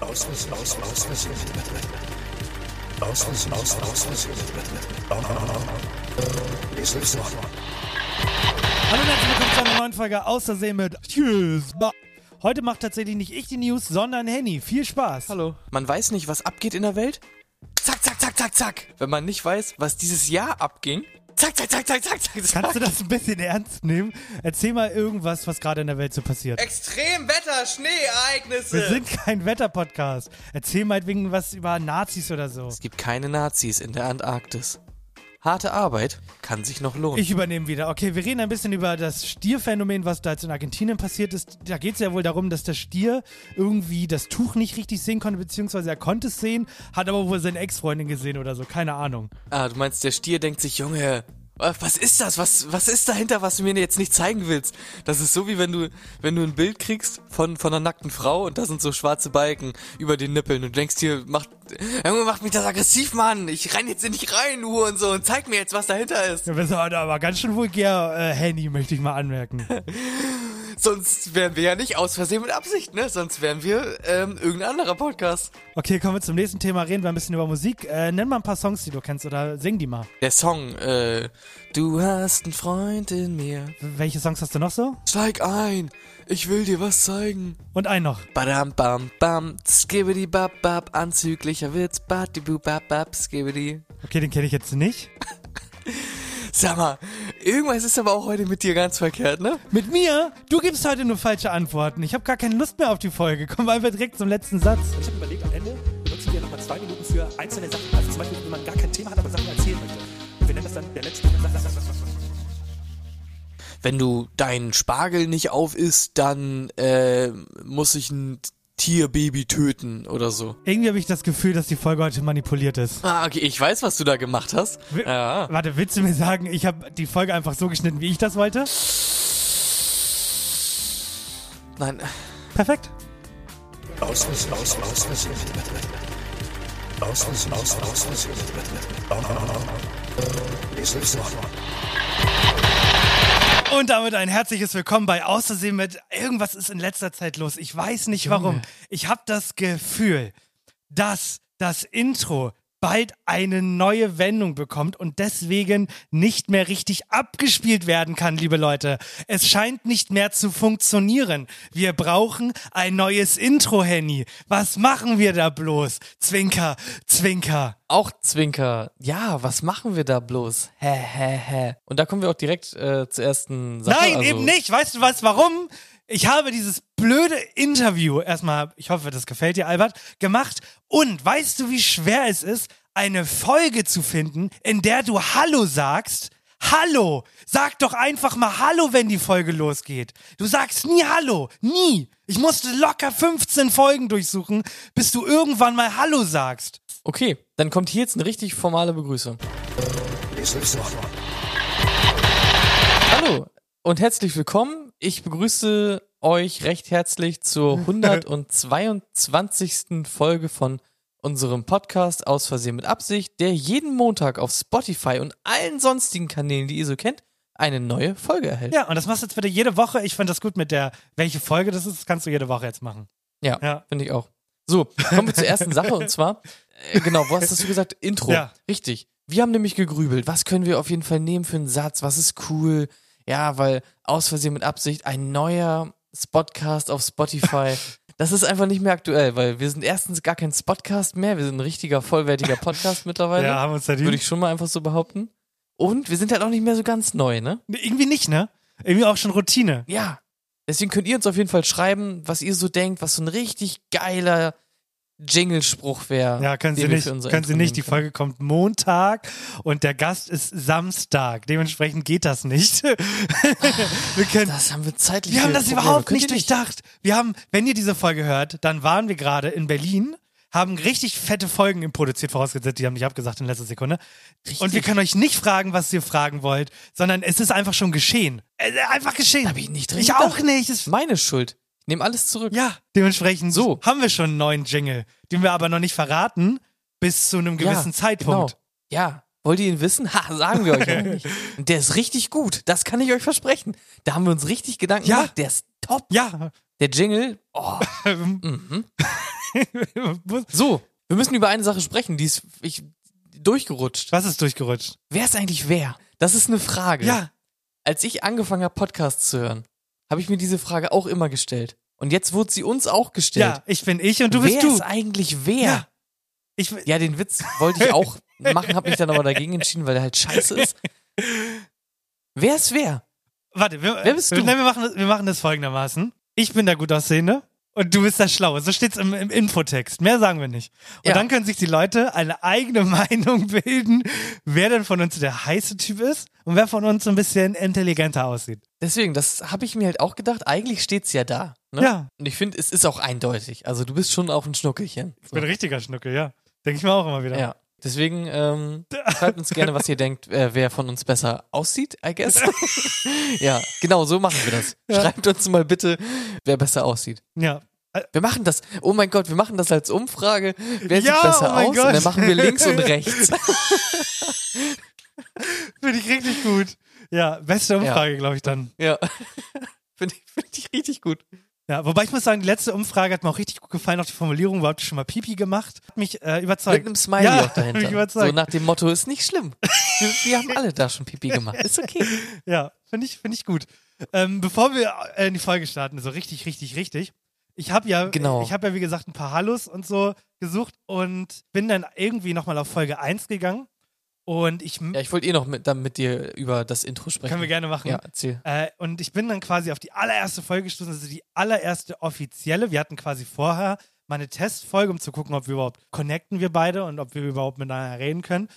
Auswissen, aus, auswissen. Auswissen, aus, auswissen. Will's noch. Hallo und herzlich willkommen zu einer neuen Folge Außersehen mit Tschüss. Heute macht tatsächlich nicht ich die News, sondern Henny. Viel Spaß. Hallo. Man weiß nicht, was abgeht in der Welt? Zack, zack, zack, zack, zack. Wenn man nicht weiß, was dieses Jahr abging, zack, zack, zack, zack, zack, zack, zack. Kannst du das ein bisschen ernst nehmen? Erzähl mal irgendwas, was gerade in der Welt so passiert. Extremwetter, Schneeereignisse. Wir sind kein Wetterpodcast. Erzähl meinetwegen was über Nazis oder so. Es gibt keine Nazis in der Antarktis. Harte Arbeit kann sich noch lohnen. Ich übernehme wieder. Okay, wir reden ein bisschen über das Stierphänomen, was da jetzt in Argentinien passiert ist. Da geht es ja wohl darum, dass der Stier irgendwie das Tuch nicht richtig sehen konnte, beziehungsweise er konnte es sehen, hat aber wohl seine Ex-Freundin gesehen oder so. Keine Ahnung. ah, du meinst, der Stier denkt sich, Junge, was ist das? Was, was ist dahinter, was du mir jetzt nicht zeigen willst? Das ist so wie wenn du, wenn du ein Bild kriegst von, von einer nackten Frau und da sind so schwarze Balken über den Nippeln und denkst dir, macht, Junge, macht mich das aggressiv, Mann. Ich renn jetzt nicht rein, du und so und zeig mir jetzt, was dahinter ist. Ja, war aber ganz schön vulgär, äh, Handy, möchte ich mal anmerken. Sonst wären wir ja nicht aus Versehen mit Absicht, ne? Sonst wären wir, ähm, irgendein anderer Podcast. Okay, kommen wir zum nächsten Thema, reden wir ein bisschen über Musik. Äh, nenn mal ein paar Songs, die du kennst oder sing die mal. Der Song, äh, du hast einen Freund in mir. Welche Songs hast du noch so? Steig ein, ich will dir was zeigen. Und einen noch. Badam bam bam, skibidi bab bab, anzüglicher Witz, badibu bab bab, skibidi. Okay, den kenne ich jetzt nicht. Sag mal, irgendwas ist aber auch heute mit dir ganz verkehrt, ne? Mit mir? Du gibst heute nur falsche Antworten. Ich habe gar keine Lust mehr auf die Folge. Kommen wir einfach direkt zum letzten Satz. Ich habe überlegt, am Ende benutzen wir nochmal zwei Minuten für einzelne Sachen. Also zum Beispiel, wenn man gar kein Thema hat, aber Sachen erzählen möchte. Und wir nennen das dann der letzte. Wenn du deinen Spargel nicht auf isst, dann, äh, muss ich ein Tierbaby töten oder so. Irgendwie habe ich das Gefühl, dass die Folge heute manipuliert ist. Ah, okay, ich weiß, was du da gemacht hast. Wi- Ja. Warte, willst du mir sagen, ich habe die Folge einfach so geschnitten, wie ich das wollte? Nein, Perfekt. Auswissen, aus, auswissen. Auswissen, aus, auswissen. Ich will's noch. Und damit ein herzliches Willkommen bei Außersehen mit Irgendwas ist in letzter Zeit los. Ich weiß nicht warum. Ich habe das Gefühl, dass das Intro bald eine neue Wendung bekommt und deswegen nicht mehr richtig abgespielt werden kann, liebe Leute. Es scheint nicht mehr zu funktionieren. Wir brauchen ein neues Intro, Henny. Was machen wir da bloß? Zwinker, Zwinker. auch Zwinker. Ja, was machen wir da bloß? Hä, hä, hä. Und da kommen wir auch direkt äh, zur ersten Sache. Nein, also, eben nicht. Weißt du was, warum? Ich habe dieses blöde Interview, erstmal, ich hoffe, das gefällt dir, Albert, gemacht. Und weißt du, wie schwer es ist, eine Folge zu finden, in der du Hallo sagst? Hallo! Sag doch einfach mal Hallo, wenn die Folge losgeht. Du sagst nie Hallo. Nie. Ich musste locker 15 Folgen durchsuchen, bis du irgendwann mal Hallo sagst. Okay, dann kommt hier jetzt eine richtig formale Begrüßung. Hallo und herzlich willkommen. Ich begrüße euch recht herzlich zur 122. Folge von unserem Podcast Aus Versehen mit Absicht, der jeden Montag auf Spotify und allen sonstigen Kanälen, die ihr so kennt, eine neue Folge erhält. Ja, und das machst du jetzt wieder jede Woche. Ich finde das gut mit der, welche Folge das ist, das kannst du jede Woche jetzt machen. Ja, Ja. finde ich auch. So, kommen wir zur ersten Sache und zwar, äh, genau, wo hast du gesagt? Intro. Ja. Richtig. Wir haben nämlich gegrübelt, was können wir auf jeden Fall nehmen für einen Satz, was ist cool? Ja, weil aus Versehen mit Absicht ein neuer Spotcast auf Spotify. Das ist einfach nicht mehr aktuell, weil wir sind erstens gar kein Spotcast mehr, wir sind ein richtiger, vollwertiger Podcast mittlerweile. Ja, haben wir uns verdient. Würde ich schon mal einfach so behaupten. Und wir sind halt auch nicht mehr so ganz neu, ne? Irgendwie nicht, ne? Irgendwie auch schon Routine. Ja. Deswegen könnt ihr uns auf jeden Fall schreiben, was ihr so denkt, was so ein richtig geiler Jingle-Spruch wäre. Ja, können Sie nicht. Können Sie nicht. Die. Folge kommt Montag und der Gast ist Samstag. Dementsprechend geht das nicht. wir können. Das haben wir zeitlich. Wir haben das überhaupt Könnt nicht durchdacht. Wir haben, wenn ihr diese Folge hört, dann waren wir gerade in Berlin haben richtig fette Folgen im produziert, vorausgesetzt, die haben nicht abgesagt in letzter Sekunde. Richtig. Und wir können euch nicht fragen, was ihr fragen wollt, sondern es ist einfach schon geschehen. Einfach geschehen. hab ich nicht drin Ich gedacht. auch nicht. Es, Meine Schuld. Ich nehme alles zurück. ja, dementsprechend So. haben wir schon einen neuen Jingle, den wir aber noch nicht verraten, bis zu einem gewissen Zeitpunkt. Genau. Ja. Wollt ihr ihn wissen? Ha, sagen wir euch eigentlich. Und der ist richtig gut. Das kann ich euch versprechen. Da haben wir uns richtig Gedanken Ja. gemacht. Der ist top. Ja. Der Jingle. Oh. mhm. So, wir müssen über eine Sache sprechen. Die ist ich, durchgerutscht. Was ist durchgerutscht? Wer ist eigentlich wer? Das ist eine Frage. Ja. Als ich angefangen habe, Podcasts zu hören, habe ich mir diese Frage auch immer gestellt. Und jetzt wurde sie uns auch gestellt. Ja, ich bin ich und du bist wer du. ist eigentlich wer? Ja. Ich, Ja, den Witz wollte ich auch machen, habe mich dann aber dagegen entschieden, weil der halt scheiße ist. Wer ist wer? warte, wir, Wer bist du? Nein, wir, machen, das- wir machen das folgendermaßen. Ich bin der gut aussehende und du bist der Schlaue. So steht's im, im Infotext. Mehr sagen wir nicht. Und Ja. dann können sich die Leute eine eigene Meinung bilden, wer denn von uns der heiße Typ ist und wer von uns so ein bisschen intelligenter aussieht. Deswegen, das habe ich mir halt auch gedacht. Eigentlich steht's ja da. Ne? Ja. Und ich finde, es ist auch eindeutig. Also du bist schon auch ein Schnuckelchen. Ich bin ein richtiger Schnuckel, ja. Denke ich mir auch immer wieder. Ja. Deswegen ähm, schreibt uns gerne, was ihr denkt, äh, wer von uns besser aussieht, I guess. ja, genau, so machen wir das. Ja. Schreibt uns mal bitte, wer besser aussieht. ja. Wir machen das, oh mein Gott, wir machen das als Umfrage. Wer Ja, sieht besser oh aus? Gott. Und dann machen wir links und rechts. Finde ich richtig gut. Ja, beste Umfrage, glaube ich dann. ja. Finde ich, find ich richtig gut. Ja, wobei ich muss sagen, die letzte Umfrage hat mir auch richtig gut gefallen, auch die Formulierung, habt ihr schon mal Pipi gemacht? Hat mich äh, überzeugt. Mit einem Smiley ja, auch Hat mich dahinter. überzeugt. So nach dem Motto, ist nicht schlimm. Wir, wir haben alle da schon Pipi gemacht. Ist okay. Ja, finde ich, finde ich gut. Ähm, bevor wir äh, in die Folge starten, so richtig, richtig, richtig. Ich habe ja, Genau. ich habe ja wie gesagt ein paar Hallos und so gesucht und bin dann irgendwie nochmal auf Folge 1 gegangen und ich Ja, ich wollte eh noch mit, dann mit dir über das Intro sprechen. können wir gerne machen. Ja, erzähl. Äh, und ich bin dann quasi auf die allererste Folge gestoßen, also die allererste offizielle. Wir hatten quasi vorher mal eine Testfolge, um zu gucken, ob wir überhaupt connecten wir beide und ob wir überhaupt miteinander reden können.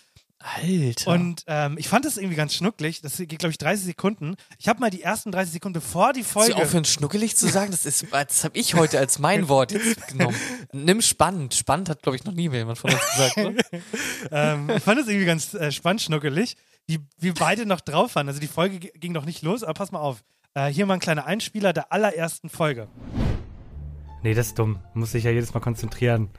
Alter. Und ähm, ich fand das irgendwie ganz schnucklig. Das geht, glaube ich, 30 Sekunden. Ich habe mal die ersten 30 Sekunden, bevor die Folge. du aufhören, schnuckelig zu sagen? Das ist, das habe ich heute als mein Wort jetzt genommen. Nimm spannend. Spannend hat, glaube ich, noch nie jemand von uns gesagt, ne? ähm, ich fand das irgendwie ganz äh, spannend, schnuckelig, wie wir beide noch drauf waren. Also die Folge ging noch nicht los, aber pass mal auf. Äh, hier mal ein kleiner Einspieler der allerersten Folge. Nee, das ist dumm. Muss sich ja jedes Mal konzentrieren.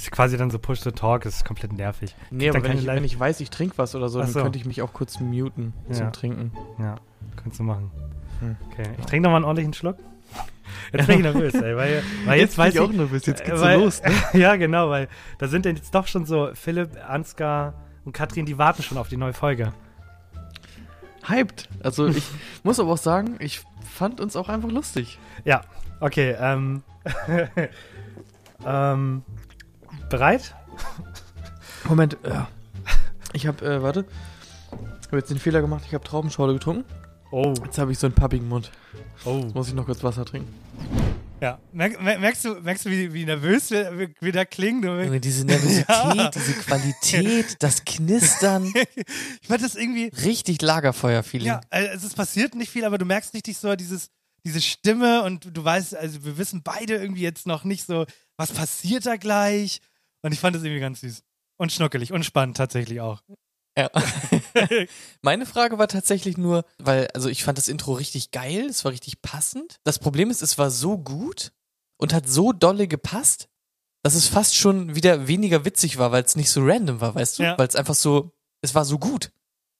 Das ist quasi dann so Push-to-Talk, das ist komplett nervig. Nee, aber wenn ich- wenn ich weiß, ich trinke was oder so, so. ich mich auch kurz muten zum Trinken. Ja, kannst du machen. Hm. Okay, ich trinke noch mal einen ordentlichen Schluck. Jetzt bin ich nervös, ey, weil, weil jetzt, weiß ich, nervös. äh, weil, ja, genau, weil da sind denn jetzt doch schon so Philipp, Ansgar und Katrin, die warten schon auf die neue Folge. Hyped. Also ich muss aber auch sagen, ich fand uns auch einfach lustig. Ja, okay, ähm, ähm, bereit? Moment, ja. Ich habe, äh, warte. Ich habe jetzt den Fehler gemacht, ich habe Traubenschorle getrunken. Oh, Jetzt habe ich so einen pappigen Mund. oh. Jetzt muss ich noch kurz Wasser trinken. Ja, Merk, mer- merkst du, merkst du, wie, wie nervös wir, wir, da klingen? Junge, diese Nervosität, Ja. diese Qualität, das Knistern. Ich fand das irgendwie, Richtig Lagerfeuer-Feeling. Ja, also es passiert nicht viel, aber du merkst richtig so dieses, diese Stimme und du weißt, also wir wissen beide irgendwie jetzt noch nicht so, was passiert da gleich. Und ich fand das irgendwie ganz süß. Und schnuckelig und spannend tatsächlich auch. Ja. Meine Frage war tatsächlich nur, weil, also ich fand das Intro richtig geil, es war richtig passend. Das Problem ist, es war so gut und hat so dolle gepasst, dass es fast schon wieder weniger witzig war, weil es nicht so random war, weißt du? Ja. Weil es einfach so, es war so gut.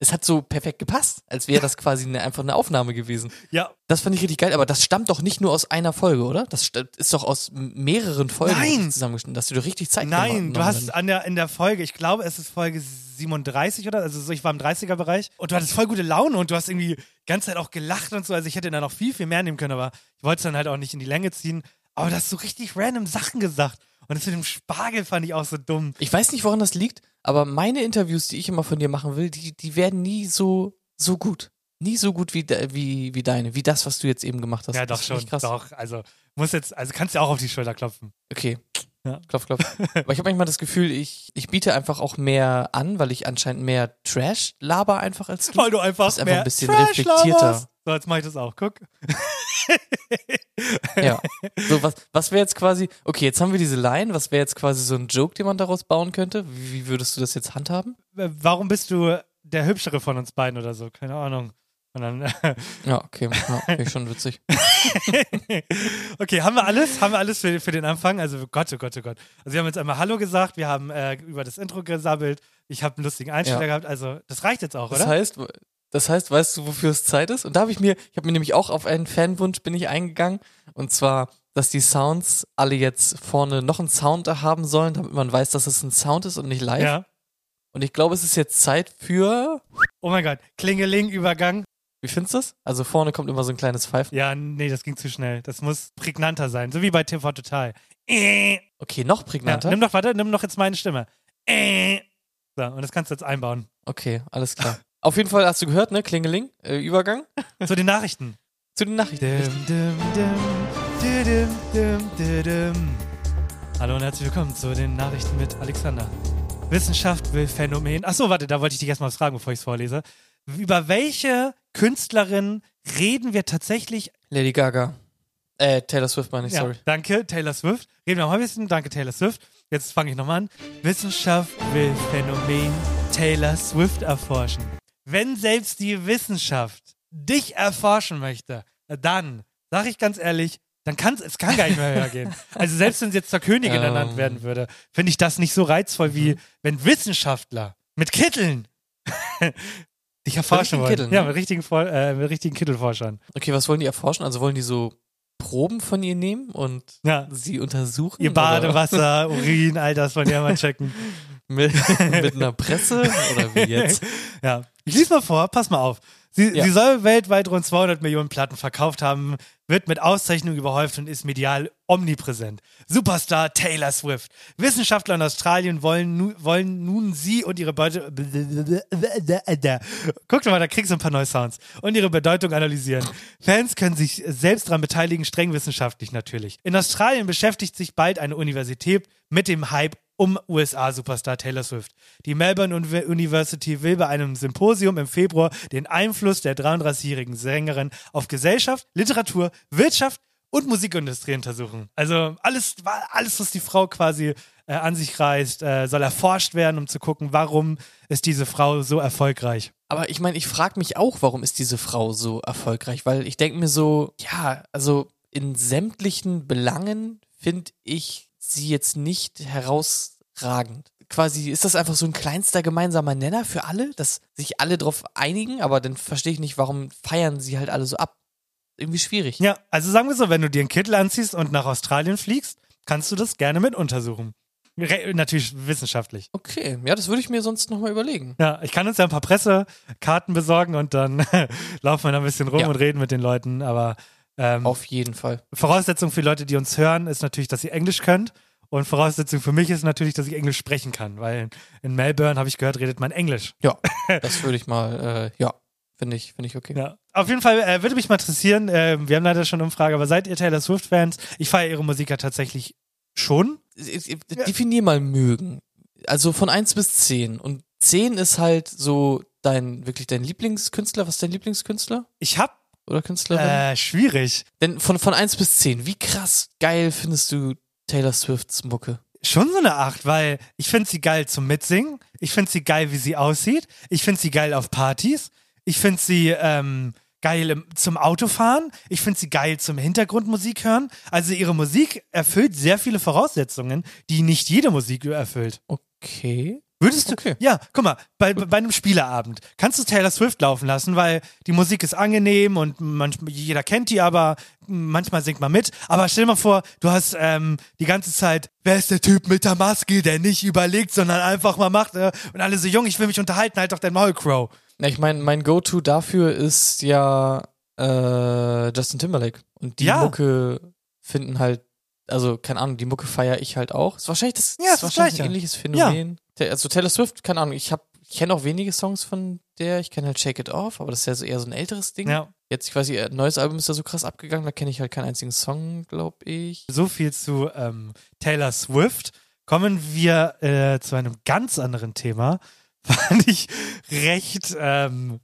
Es hat so perfekt gepasst, als wäre das quasi eine, einfach eine Aufnahme gewesen. Ja, Das fand ich richtig geil, aber das stammt doch nicht nur aus einer Folge, oder? Das st- ist doch aus mehreren Folgen Nein! zusammengeschnitten, dass du dir richtig Zeit nein, du hast an der, in der Folge, ich glaube, es ist Folge 37 oder? Also so, ich war im 30er-Bereich und du hattest voll gute Laune und du hast irgendwie die ganze Zeit auch gelacht und so. Also ich hätte da noch viel, viel mehr nehmen können, aber ich wollte es dann halt auch nicht in die Länge ziehen. Aber du hast so richtig random Sachen gesagt. Und das mit dem Spargel fand ich auch so dumm. Ich weiß nicht, woran das liegt, aber meine Interviews, die ich immer von dir machen will, die, die werden nie so, so gut. Nie so gut wie, wie, wie deine, wie das, was du jetzt eben gemacht hast. ja, doch schon. Krass. Doch, also muss jetzt, also kannst du auch auf die Schulter klopfen. Okay. Ja. Klopf, klopf. Aber ich habe manchmal das Gefühl, ich, ich biete einfach auch mehr an, weil ich anscheinend mehr Trash laber einfach als du. Weil du einfach, einfach mehr ein bisschen Trash reflektierter. laberst. So, jetzt mache ich das auch. Guck. Ja. So, was, was wäre jetzt quasi, okay, jetzt haben wir diese Line, was wäre jetzt quasi so ein Joke, den man daraus bauen könnte? Wie, wie würdest du das jetzt handhaben? Äh, Warum bist du der Hübschere von uns beiden oder so? Keine Ahnung. Und dann, Ja, okay, ja, okay schon witzig. okay, haben wir alles? Haben wir alles für, für den Anfang? Also Gott, oh Gott, oh Gott. Also wir haben jetzt einmal Hallo gesagt, wir haben äh, über das Intro gesabbelt, ich habe einen lustigen Einspieler Ja. gehabt, also das reicht jetzt auch, Das oder? heißt, das heißt, weißt du, wofür es Zeit ist? Und da habe ich mir, ich habe mir nämlich auch auf einen Fanwunsch bin ich eingegangen. Und zwar, dass die Sounds alle jetzt vorne noch einen Sound haben sollen, damit man weiß, dass es ein Sound ist und nicht live. ja. Und ich glaube, es ist jetzt Zeit für. Oh mein Gott, Klingeling, Übergang. Wie findest du das? Also vorne kommt immer so ein kleines Pfeifen. Ja, nee, das ging zu schnell. Das muss prägnanter sein, so wie bei TV Total. Äh. Okay, noch Ja, prägnanter. nimm doch, warte, nimm doch jetzt meine Stimme. Äh. So, und das kannst du jetzt einbauen. Okay, alles klar. Auf jeden Fall hast du gehört, ne? Klingeling, äh, Übergang Zu den Nachrichten. zu den Nachrichten. Dim, dim, dim. Hallo und herzlich willkommen zu den Nachrichten mit Alexander. Wissenschaft will Phänomen. Achso, warte, da wollte ich dich erstmal was fragen, bevor ich es vorlese. Über welche Künstlerin reden wir tatsächlich? Lady Gaga. Äh, Taylor Swift meine ich, Ja, sorry. danke, Taylor Swift. Reden wir am häufigsten. Danke, Taylor Swift. Jetzt fange ich nochmal an. Wissenschaft will Phänomen Taylor Swift erforschen. Wenn selbst die Wissenschaft dich erforschen möchte, dann, sag ich ganz ehrlich, dann kann es kann gar nicht mehr höher gehen. Also selbst wenn sie jetzt zur Königin Ähm. ernannt werden würde, finde ich das nicht so reizvoll, wie wenn Wissenschaftler mit Kitteln dich erforschen wollen. Kitteln, ja, ne? mit richtigen, äh, mit richtigen Kittelforschern. Okay, was wollen die erforschen? Also wollen die so Proben von ihr nehmen und Ja. sie untersuchen? Ihr oder Badewasser, Urin, all das wollen die ja mal checken. Mit, mit einer Presse? Oder wie jetzt? Ja. Ich lese mal vor, pass mal auf. Sie, Ja. sie soll weltweit rund 200 Millionen Platten verkauft haben, wird mit Auszeichnungen überhäuft und ist medial omnipräsent. Superstar Taylor Swift. Wissenschaftler in Australien wollen, nu, wollen nun sie und ihre Beute. Guck doch mal, da kriegst du ein paar neue Sounds. Und ihre Bedeutung analysieren. Fans können sich selbst daran beteiligen, streng wissenschaftlich natürlich. In Australien beschäftigt sich bald eine Universität mit dem Hype um USA-Superstar Taylor Swift. Die Melbourne Uni- University will bei einem Symposium im Februar den Einfluss der 33-jährigen Sängerin auf Gesellschaft, Literatur, Wirtschaft und Musikindustrie untersuchen. Also alles, alles was die Frau quasi äh, an sich reißt, äh, soll erforscht werden, um zu gucken, warum ist diese Frau so erfolgreich. Aber ich meine, ich frage mich auch, warum ist diese Frau so erfolgreich? Weil ich denke mir so, ja, also in sämtlichen Belangen finde ich sie jetzt nicht herausragend. Quasi ist das einfach so ein kleinster gemeinsamer Nenner für alle, dass sich alle drauf einigen, aber dann verstehe ich nicht, warum feiern sie halt alle so ab. Irgendwie schwierig. Ja, also sagen wir so, wenn du dir einen Kittel anziehst und nach Australien fliegst, kannst du das gerne mit untersuchen. Re natürlich wissenschaftlich. Okay, ja, das würde ich mir sonst nochmal überlegen. Ja, ich kann uns ja ein paar Pressekarten besorgen und dann laufen wir da ein bisschen rum Ja. und reden mit den Leuten. Aber ähm, Auf jeden Fall. Voraussetzung für Leute, die uns hören, ist natürlich, dass ihr Englisch könnt. Und Voraussetzung für mich ist natürlich, dass ich Englisch sprechen kann, weil in Melbourne, habe ich gehört, redet man Englisch. Ja, das würde ich mal, äh, ja, finde ich, finde ich okay. Ja. Auf jeden Fall äh, würde mich mal interessieren, äh, wir haben leider schon eine Umfrage, aber seid ihr Taylor Swift-Fans? Ich feiere ihre Musik ja tatsächlich schon. Definier mal mögen. Also von 1 bis 10. Und 10 ist halt so dein, wirklich dein Lieblingskünstler. Was ist dein Lieblingskünstler? Ich hab Oder Künstlerin? äh, schwierig. Denn von, von 1 bis 10, wie krass geil findest du Taylor Swifts Mucke? Schon so eine Acht, weil ich finde sie geil zum Mitsingen. Ich finde sie geil, wie sie aussieht. Ich finde sie geil auf Partys. Ich finde sie ähm, geil im, zum Autofahren. Ich finde sie geil zum Hintergrundmusik hören. Also ihre Musik erfüllt sehr viele Voraussetzungen, die nicht jede Musik erfüllt. Okay. Würdest du? Okay. Ja, guck mal, bei, bei einem Spieleabend kannst du Taylor Swift laufen lassen, weil die Musik ist angenehm und manchmal, jeder kennt die, aber manchmal singt man mit. Aber stell dir mal vor, du hast ähm, die ganze Zeit, wer ist der Typ mit der Maske, der nicht überlegt, sondern einfach mal macht äh, und alle so, Jung, ich will mich unterhalten, halt doch dein Maul, Crow. Na, ich meine, mein Go-To dafür ist ja äh, Justin Timberlake. Und die Ja. Mucke finden halt, also keine Ahnung, die Mucke feiere ich halt auch. Ist wahrscheinlich das, Ja, ist das wahrscheinlich Gleiche. ein ähnliches Phänomen. Der, also Taylor Swift, keine Ahnung, ich habe ich kenne auch wenige Songs von der, ich kenne halt Shake It Off, aber das ist ja so eher so ein älteres Ding. Ja. Jetzt, ich weiß nicht, ein neues Album ist da so krass abgegangen, da kenne ich halt keinen einzigen Song, glaube ich. So viel zu ähm, Taylor Swift. Kommen wir äh, zu einem ganz anderen Thema. Fand ich recht ähm,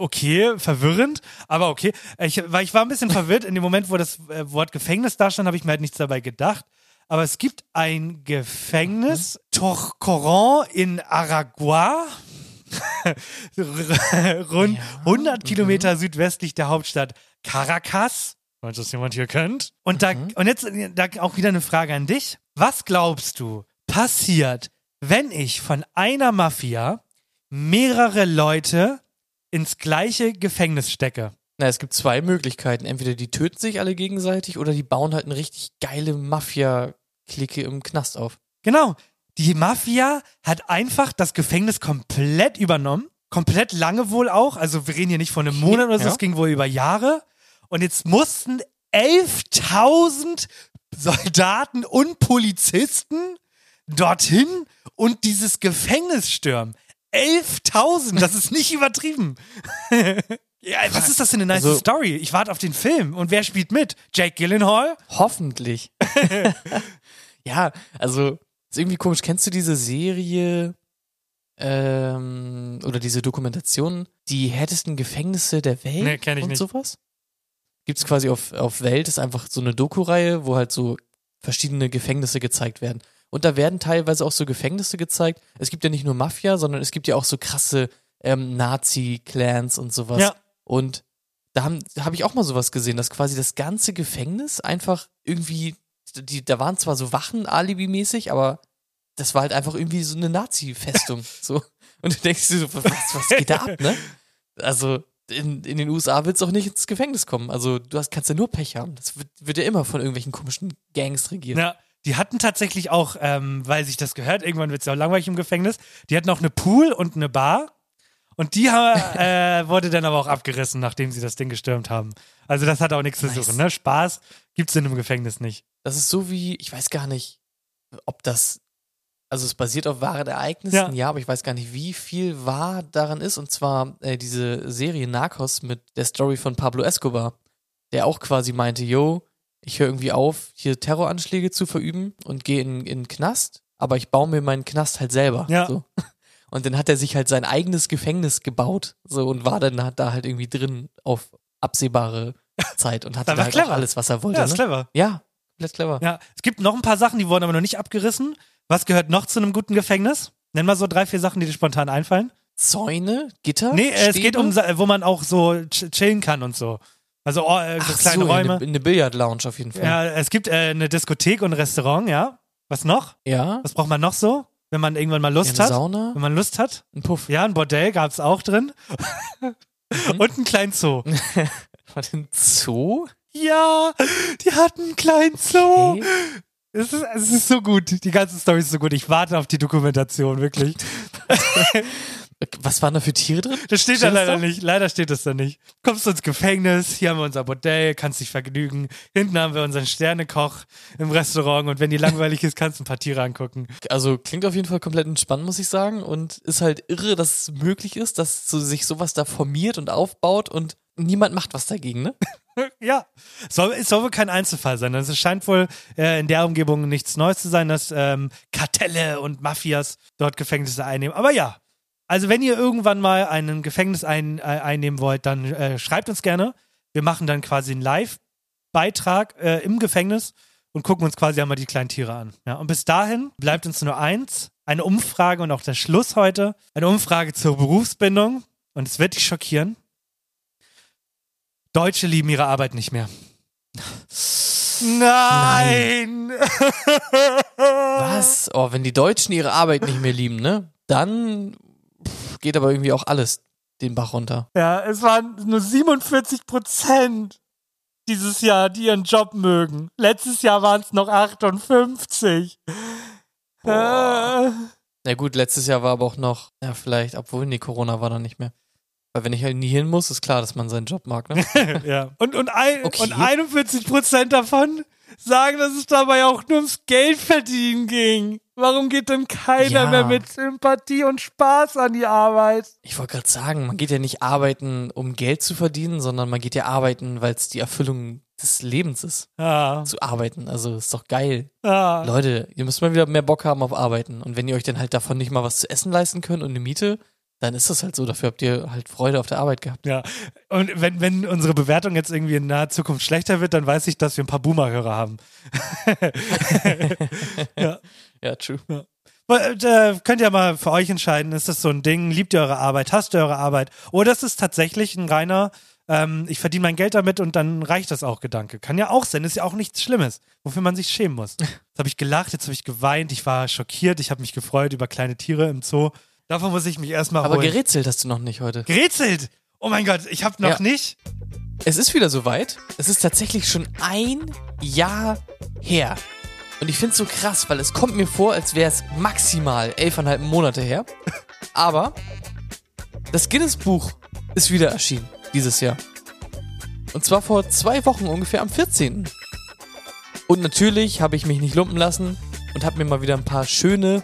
okay, verwirrend, aber okay. Ich, weil ich war ein bisschen verwirrt in dem Moment, wo das äh, Wort Gefängnis da stand, habe ich mir halt nichts dabei gedacht. Aber es gibt ein Gefängnis, Torcoran in Aragua, rund 100 Kilometer südwestlich der Hauptstadt Caracas. Falls das jemand hier kennt. Und da, und jetzt da auch wieder eine Frage an dich. Was glaubst du passiert, wenn ich von einer Mafia mehrere Leute ins gleiche Gefängnis stecke? Na, es gibt zwei Möglichkeiten. Entweder die töten sich alle gegenseitig oder die bauen halt eine richtig geile Mafia-Clique im Knast auf. Genau. Die Mafia hat einfach das Gefängnis komplett übernommen. Komplett lange wohl auch. Also wir reden hier nicht von einem Monat oder so, Ja. es ging wohl über Jahre. Und jetzt mussten 11.000 Soldaten und Polizisten dorthin und dieses Gefängnis stürmen. 11.000, das ist nicht übertrieben. ja, was ist das für eine nice Also- Story? Ich warte auf den Film. Und wer spielt mit? Jake Gyllenhaal? Hoffentlich. ja, also ist irgendwie komisch. Kennst du diese Serie ähm, oder diese Dokumentation, die härtesten Gefängnisse der Welt Nee, kenn ich und nicht. sowas? Gibt's quasi auf, auf Welt, ist einfach so eine Doku-Reihe, wo halt so verschiedene Gefängnisse gezeigt werden. Und da werden teilweise auch so Gefängnisse gezeigt. Es gibt ja nicht nur Mafia, sondern es gibt ja auch so krasse ähm, Nazi-Clans und sowas. Ja. Und da habe hab ich auch mal sowas gesehen, dass quasi das ganze Gefängnis einfach irgendwie, die, da waren zwar so Wachen alibimäßig, aber das war halt einfach irgendwie so eine Nazi-Festung. so. Und du denkst dir so, was, was geht da ab, ne? Also in, in den USA willst du auch nicht ins Gefängnis kommen. Also du hast, kannst ja nur Pech haben. Das wird, wird ja immer von irgendwelchen komischen Gangs regiert. Ja, die hatten tatsächlich auch, ähm, weil sich das gehört, irgendwann wird es ja auch langweilig im Gefängnis, die hatten auch eine Pool und eine Bar. Und die äh, wurde dann aber auch abgerissen, nachdem sie das Ding gestürmt haben. Also das hat auch nichts zu Nice. suchen, ne? Spaß gibt's in einem Gefängnis nicht. Das ist so wie, ich weiß gar nicht, ob das, also es basiert auf wahren Ereignissen, Ja. ja, aber ich weiß gar nicht, wie viel wahr daran ist. Und zwar äh, diese Serie Narcos mit der Story von Pablo Escobar, der auch quasi meinte, yo, ich höre irgendwie auf, hier Terroranschläge zu verüben und gehe in, in den Knast, aber ich baue mir meinen Knast halt selber. Ja. So. Und dann hat er sich halt sein eigenes Gefängnis gebaut so und war dann halt da halt irgendwie drin auf absehbare Zeit und hatte da halt alles, was er wollte. Ja, ist ne? clever. Ja, komplett clever. Ja, es gibt noch ein paar Sachen, die wurden aber noch nicht abgerissen. Was gehört noch zu einem guten Gefängnis? Nenn mal so drei, vier Sachen, die dir spontan einfallen. Zäune, Gitter? Nee, äh, es geht um, wo man auch so ch- chillen kann und so. Also oh, äh, so Ach kleine so, Räume. In eine, in eine Billardlounge auf jeden Fall. Ja, es gibt äh, eine Diskothek und ein Restaurant, ja. Was noch? Ja. Was braucht man noch so, wenn man irgendwann mal Lust eine hat? Sauna, Wenn man Lust hat? ein Puff. Ja, ein Bordell gab's auch drin. und einen kleinen Zoo. War ein Zoo? Ja, die hatten einen kleinen Zoo. Okay. Es ist, es ist so gut. Die ganze Story ist so gut. Ich warte auf die Dokumentation, wirklich. Was waren da für Tiere drin? Das steht da Steht das leider da? nicht. Leider steht das da nicht. Kommst du ins Gefängnis, hier haben wir unser Bordell, kannst dich vergnügen. Hinten haben wir unseren Sternekoch im Restaurant und wenn dir langweilig ist, kannst du ein paar Tiere angucken. Also klingt auf jeden Fall komplett entspannt, muss ich sagen. Und ist halt irre, dass es möglich ist, dass so sich sowas da formiert und aufbaut und niemand macht was dagegen, ne? Ja, soll, es soll wohl kein Einzelfall sein. Also es scheint wohl äh, in der Umgebung nichts Neues zu sein, dass ähm, Kartelle und Mafias dort Gefängnisse einnehmen. Aber ja, also wenn ihr irgendwann mal ein Gefängnis ein, äh, einnehmen wollt, dann äh, schreibt uns gerne. Wir machen dann quasi einen Live-Beitrag äh, im Gefängnis und gucken uns quasi einmal die kleinen Tiere an. Ja, und bis dahin bleibt uns nur eins, eine Umfrage und auch der Schluss heute, eine Umfrage zur Berufsbindung. Und es wird dich schockieren. Deutsche lieben ihre Arbeit nicht mehr. Nein! Was? Oh, wenn die Deutschen ihre Arbeit nicht mehr lieben, ne? Dann geht aber irgendwie auch alles den Bach runter. Ja, es waren nur 47 Prozent dieses Jahr, die ihren Job mögen. Letztes Jahr waren es noch 58. Äh, Na gut, letztes Jahr war aber auch noch, ja, vielleicht, obwohl, nee, Corona war dann nicht mehr. Weil wenn ich halt nie hin muss, ist klar, dass man seinen Job mag, ne? ja. Und, und, ein, Okay. und 41 Prozent davon sagen, dass es dabei auch nur ums Geld verdienen ging. Warum geht denn keiner Ja. mehr mit Sympathie und Spaß an die Arbeit? Ich wollte gerade sagen, man geht ja nicht arbeiten, um Geld zu verdienen, sondern man geht ja arbeiten, weil es die Erfüllung des Lebens ist, Ja, zu arbeiten. Also ist doch geil. ja. Leute, ihr müsst mal wieder mehr Bock haben auf Arbeiten. Und wenn ihr euch dann halt davon nicht mal was zu essen leisten könnt und eine Miete, dann ist das halt so. Dafür habt ihr halt Freude auf der Arbeit gehabt. Ja. Und wenn, wenn unsere Bewertung jetzt irgendwie in naher Zukunft schlechter wird, dann weiß ich, dass wir ein paar Boomer-Hörer haben. ja. Ja, true. Äh, könnt ihr mal für euch entscheiden, ist das so ein Ding, liebt ihr eure Arbeit, hasst ihr eure Arbeit oder ist es tatsächlich ein reiner, ähm, ich verdiene mein Geld damit und dann reicht das auch Gedanke. Kann ja auch sein, ist ja auch nichts Schlimmes, wofür man sich schämen muss. Jetzt habe ich gelacht, jetzt habe ich geweint, ich war schockiert, ich habe mich gefreut über kleine Tiere im Zoo. Davon muss ich mich erstmal Aber holen. gerätselt hast du noch nicht heute. Gerätselt! Oh mein Gott, ich habe noch Ja. nicht. Es ist wieder soweit. Es ist tatsächlich schon ein Jahr her. Und ich finde es so krass, weil es kommt mir vor, als wäre es maximal elfeinhalb Monate her. Aber das Guinness-Buch ist wieder erschienen dieses Jahr. Und zwar vor zwei Wochen ungefähr am 14. Und natürlich habe ich mich nicht lumpen lassen und habe mir mal wieder ein paar schöne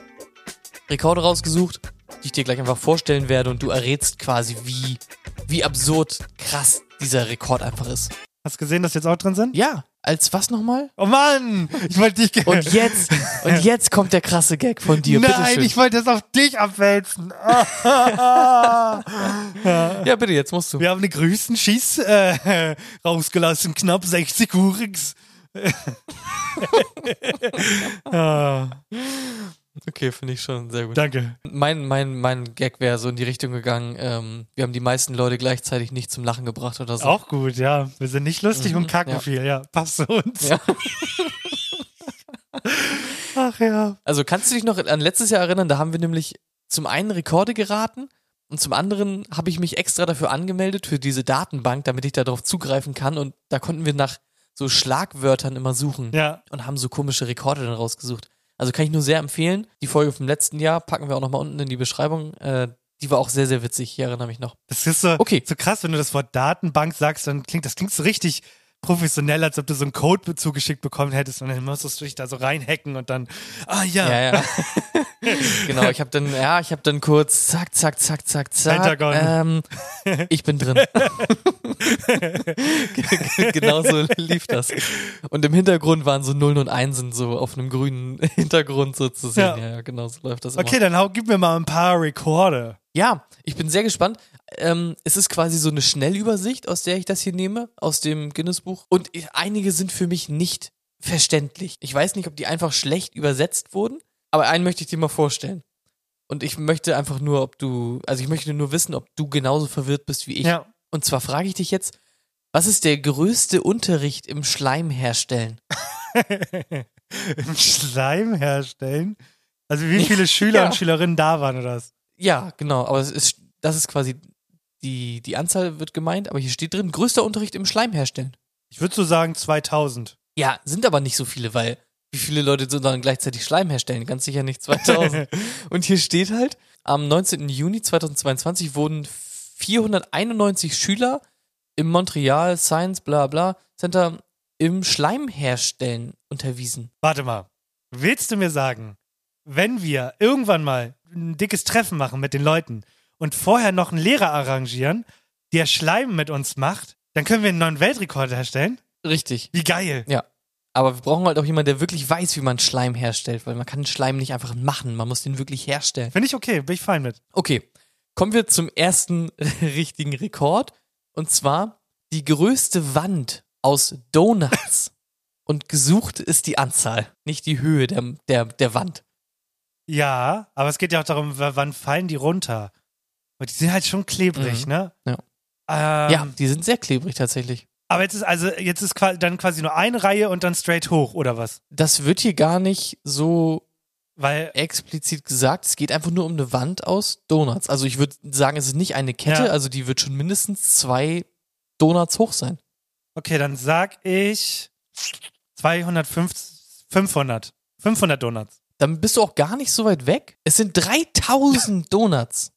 Rekorde rausgesucht, die ich dir gleich einfach vorstellen werde und du errätst quasi, wie, wie absurd krass dieser Rekord einfach ist. Hast du gesehen, dass jetzt auch drin sind? Ja, als was nochmal? Oh Mann, ich wollte dich. ge- Und jetzt, und jetzt kommt der krasse Gag von dir. Nein, ich wollte das auf dich abwälzen. ja, bitte, jetzt musst du. Wir haben den größten Schieß äh, rausgelassen, knapp 60 Urigs. ah, Okay, finde ich schon sehr gut. danke. Mein, mein, mein Gag wäre so in die Richtung gegangen, ähm, wir haben die meisten Leute gleichzeitig nicht zum Lachen gebracht oder so. Auch gut, ja. Wir sind nicht lustig Mhm, und kacken ja. viel, ja. Passt zu uns. Ja. Ach ja. Also kannst du dich noch an letztes Jahr erinnern? Da haben wir nämlich zum einen Rekorde geraten und zum anderen habe ich mich extra dafür angemeldet für diese Datenbank, damit ich darauf zugreifen kann und da konnten wir nach so Schlagwörtern immer suchen Ja. und haben so komische Rekorde dann rausgesucht. Also kann ich nur sehr empfehlen. Die Folge vom letzten Jahr packen wir auch nochmal unten in die Beschreibung. Äh, die war auch sehr, sehr witzig. Ich erinnere mich noch. Das ist so, Okay. so krass, wenn du das Wort Datenbank sagst, dann klingt das klingt so richtig professionell, als ob du so einen Code zugeschickt bekommen hättest und dann musstest du dich da so reinhacken und dann, ah ja, Ja, ja. genau, ich habe dann, ja, ich habe dann kurz zack, zack, zack, zack, zack. Pentagon. Ähm, ich bin drin. genau so lief das. Und im Hintergrund waren so Nullen und Einsen so auf einem grünen Hintergrund so zu sehen. Ja. Ja, genau so läuft das immer. Okay, dann hau, gib mir mal ein paar Rekorde. Ja, ich bin sehr gespannt. Ähm, es ist quasi so eine Schnellübersicht, aus der ich das hier nehme, aus dem Guinness-Buch. Und einige sind für mich nicht verständlich. Ich weiß nicht, ob die einfach schlecht übersetzt wurden, aber einen möchte ich dir mal vorstellen. Und ich möchte einfach nur, ob du, also ich möchte nur wissen, ob du genauso verwirrt bist wie ich. Ja. Und zwar frage ich dich jetzt, was ist der größte Unterricht im Schleim herstellen? Im Schleim herstellen. Also wie viele Schüler Ja. und Schülerinnen da waren oder was? Ja, genau, aber es ist, das ist quasi die, die Anzahl wird gemeint, aber hier steht drin, größter Unterricht im Schleim herstellen. Ich würde so sagen 2000. Ja, sind aber nicht so viele, weil wie viele Leute so dann gleichzeitig Schleim herstellen? Ganz sicher nicht 2000. Und hier steht halt, am 19. Juni 2022 wurden 491 Schüler im Montreal Science bla bla Center im Schleimherstellen unterwiesen. Warte mal. Willst du mir sagen, wenn wir irgendwann mal ein dickes Treffen machen mit den Leuten und vorher noch einen Lehrer arrangieren, der Schleim mit uns macht, dann können wir einen neuen Weltrekord herstellen? Richtig. Wie geil. Aber wir brauchen halt auch jemanden, der wirklich weiß, wie man Schleim herstellt, weil man kann Schleim nicht einfach machen, man muss den wirklich herstellen. Finde ich okay, bin ich fein mit. Okay, kommen wir zum ersten richtigen Rekord. Und zwar die größte Wand aus Donuts. Und gesucht ist die Anzahl, nicht die Höhe der, der, der Wand. Ja, aber es geht ja auch darum, wann fallen die runter? Und die sind halt schon klebrig, Mhm. ne? Ja. Ähm, ja, die sind sehr klebrig tatsächlich. Aber jetzt ist also jetzt ist dann quasi nur eine Reihe und dann straight hoch, oder was? Das wird hier gar nicht so Weil, explizit gesagt. Es geht einfach nur um eine Wand aus Donuts. Also ich würde sagen, es ist nicht eine Kette, Ja. also die wird schon mindestens zwei Donuts hoch sein. okay, dann sag ich 250, 500. 500 Donuts. Dann bist du auch gar nicht so weit weg. Es sind 3000 Donuts.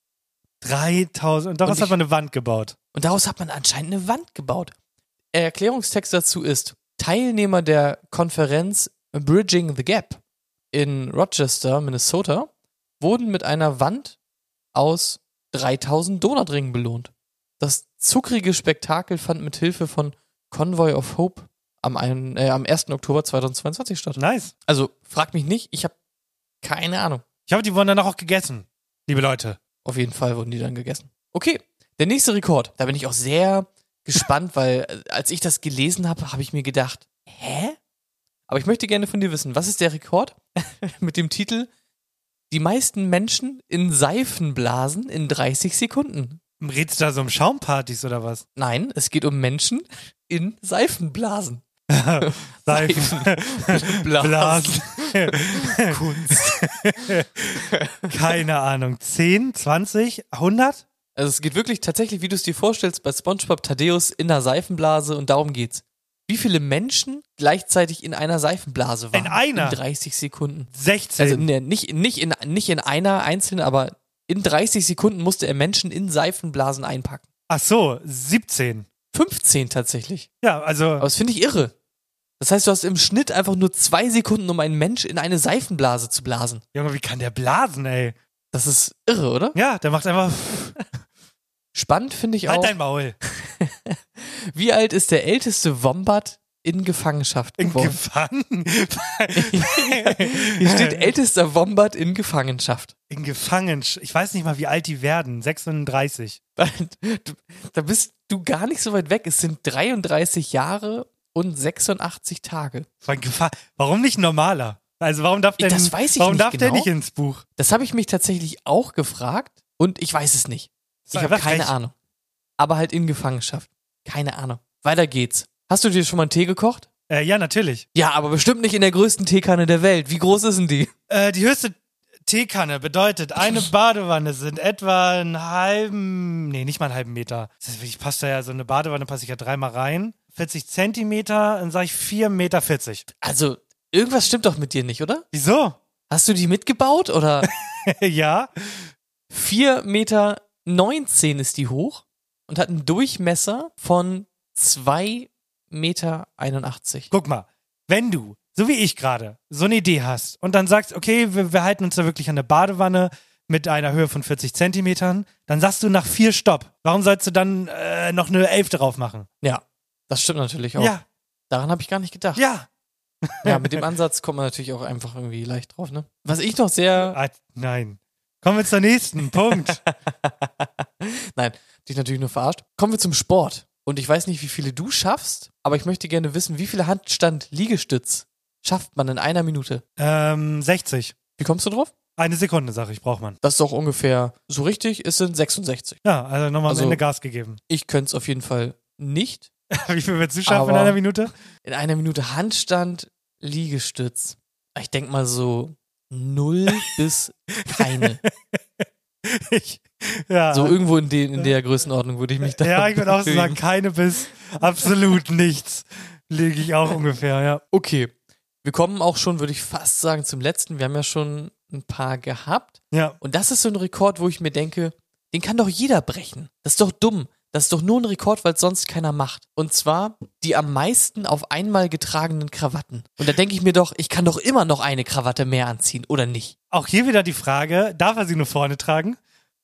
3000. Und daraus Und hat ich- man eine Wand gebaut. Und daraus hat man anscheinend eine Wand gebaut. Erklärungstext dazu ist, Teilnehmer der Konferenz Bridging the Gap in Rochester, Minnesota, wurden mit einer Wand aus 3000 Donutringen belohnt. Das zuckrige Spektakel fand mit Hilfe von Convoy of Hope am, ein, äh, am 1. Oktober 2022 statt. Nice. Also frag mich nicht, ich habe keine Ahnung. Ich habe die wurden dann auch gegessen, liebe Leute. Auf jeden Fall wurden die dann gegessen. Okay, der nächste Rekord. Da bin ich auch sehr gespannt, weil äh, als ich das gelesen habe, habe ich mir gedacht, hä? Aber ich möchte gerne von dir wissen, was ist der Rekord mit dem Titel Die meisten Menschen in Seifenblasen in 30 Sekunden? Redst du da so um Schaumpartys oder was? Nein, es geht um Menschen in Seifenblasen. Seifen. Blasen. Kunst. Keine Ahnung. 10, 20, 100? Also es geht wirklich tatsächlich, wie du es dir vorstellst, bei SpongeBob Thaddeus in einer Seifenblase und darum geht's. Wie viele Menschen gleichzeitig in einer Seifenblase waren? In einer? In 30 Sekunden. 16. Also ne, nicht, nicht, in, nicht in einer einzelnen, aber in 30 Sekunden musste er Menschen in Seifenblasen einpacken. Ach so, 17. 15 tatsächlich. Ja, also Aber das finde ich irre. Das heißt, du hast im Schnitt einfach nur zwei Sekunden, um einen Mensch in eine Seifenblase zu blasen. Junge, wie kann der blasen, ey? Das ist irre, oder? Ja, der macht einfach Spannend finde ich halt auch. dein Maul. Wie alt ist der älteste Wombat in Gefangenschaft In geworden? Gefangen. Hier steht ältester Wombat in Gefangenschaft. In Gefangen. Ich weiß nicht mal, wie alt die werden. 36. Du- Da bist du gar nicht so weit weg. Es sind 33 Jahre und 86 Tage. Warum nicht normaler? Also warum darf der, Das weiß ich warum nicht darf der genau. nicht ins Buch? Das habe ich mich tatsächlich auch gefragt und ich weiß es nicht. Ich habe keine frech. Ahnung. Aber halt in Gefangenschaft. Keine Ahnung. Weiter geht's. Hast du dir schon mal einen Tee gekocht? Äh, ja, natürlich. Ja, aber bestimmt nicht in der größten Teekanne der Welt. Wie groß ist denn die? Äh, die höchste Teekanne bedeutet, eine Badewanne sind etwa einen halben, nee, nicht mal einen halben Meter. Das ist, ich passe da ja, so eine Badewanne passe ich ja dreimal rein. 40 Zentimeter, dann sage ich 4,40 Meter. 40. Also, irgendwas stimmt doch mit dir nicht, oder? Wieso? Hast du die mitgebaut oder ja. 4,19 Meter ist die hoch und hat einen Durchmesser von 2,81 Meter. Guck mal, wenn du, so wie ich gerade, so eine Idee hast und dann sagst, okay, wir, wir halten uns da wirklich an der Badewanne mit einer Höhe von 40 Zentimetern, dann sagst du nach vier Stopp. Warum sollst du dann äh, noch eine Elf drauf machen? Ja, das stimmt natürlich auch. Ja, Daran habe ich gar nicht gedacht. ja. Ja, mit dem Ansatz kommt man natürlich auch einfach irgendwie leicht drauf, ne? Was ich noch sehr, Ah, nein. Kommen wir zur nächsten. Punkt. nein, dich natürlich nur verarscht. Kommen wir zum Sport. Und ich weiß nicht, wie viele du schaffst, aber ich möchte gerne wissen, wie viele Handstand-Liegestütz schafft man in einer Minute? ähm, 60. Wie kommst du drauf? Eine Sekunde, sag ich, braucht man. Das ist doch ungefähr so richtig, es sind 66. Ja, also nochmal Also- am Ende Gas gegeben. Ich könnte es auf jeden Fall nicht. Wie viel willst du schaffen in einer Minute? In einer Minute Handstand, Liegestütz. Ich denk mal so null bis keine. Ich, ja. So irgendwo in, den, in der Größenordnung würde ich mich da ja, ich würde auch so sagen, keine bis absolut nichts. Lege ich auch ungefähr, ja. Okay. Wir kommen auch schon, würde ich fast sagen, zum letzten. Wir haben ja schon ein paar gehabt. Ja. Und das ist so ein Rekord, wo ich mir denke, den kann doch jeder brechen. Das ist doch dumm. Das ist doch nur ein Rekord, weil es sonst keiner macht. Und zwar die am meisten auf einmal getragenen Krawatten. Und da denke ich mir doch, ich kann doch immer noch eine Krawatte mehr anziehen, oder nicht? Auch hier wieder die Frage, darf er sie nur vorne tragen?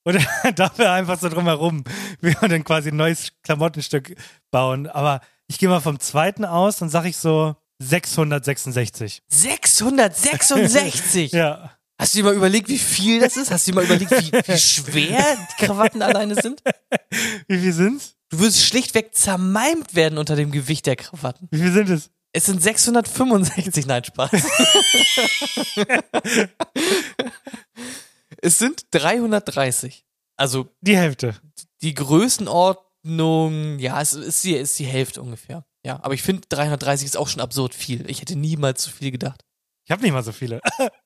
Oder darf er einfach so drumherum, wie man dann quasi ein neues Klamottenstück bauen? Aber ich gehe mal vom zweiten aus, dann sage ich so 666. 666! Ja. Hast du dir mal überlegt, wie viel das ist? Hast du dir mal überlegt, wie, wie schwer die Krawatten alleine sind? Wie viel sind's? Du würdest schlichtweg zermalmt werden unter dem Gewicht der Krawatten. Wie viel sind es? Es sind 665, nein, Spaß. es sind 330. Also Die Hälfte. die Größenordnung, ja, es ist die, ist die Hälfte ungefähr. Ja, aber ich finde 330 ist auch schon absurd viel. Ich hätte niemals so viel gedacht. Ich habe nicht mal so viele.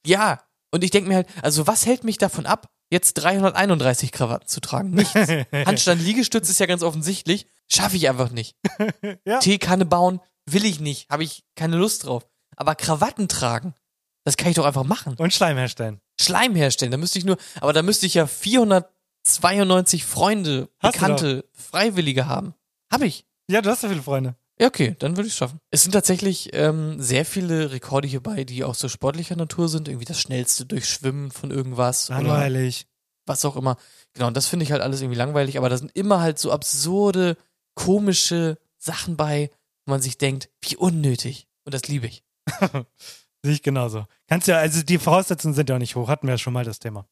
Ja, und ich denke mir halt, also was hält mich davon ab, jetzt 331 Krawatten zu tragen? Nichts. Handstand Liegestütz ist ja ganz offensichtlich, schaffe ich einfach nicht. Ja. Teekanne bauen will ich nicht, habe ich keine Lust drauf. Aber Krawatten tragen, das kann ich doch einfach machen. Und Schleim herstellen. Schleim herstellen, da müsste ich nur, aber da müsste ich ja 492 Freunde, Hast Bekannte, Freiwillige haben. Hab ich. Ja, du hast so viele Freunde. Ja, okay, dann würde ich es schaffen. Es sind tatsächlich ähm, sehr viele Rekorde hierbei, die auch so sportlicher Natur sind. Irgendwie das schnellste Durchschwimmen von irgendwas. Langweilig. was auch immer. Genau, und das finde ich halt alles irgendwie langweilig, aber da sind immer halt so absurde, komische Sachen bei, wo man sich denkt, wie unnötig. Und das liebe ich. Sehe ich genauso. Kannst ja, also die Voraussetzungen sind ja auch nicht hoch, hatten wir ja schon mal das Thema.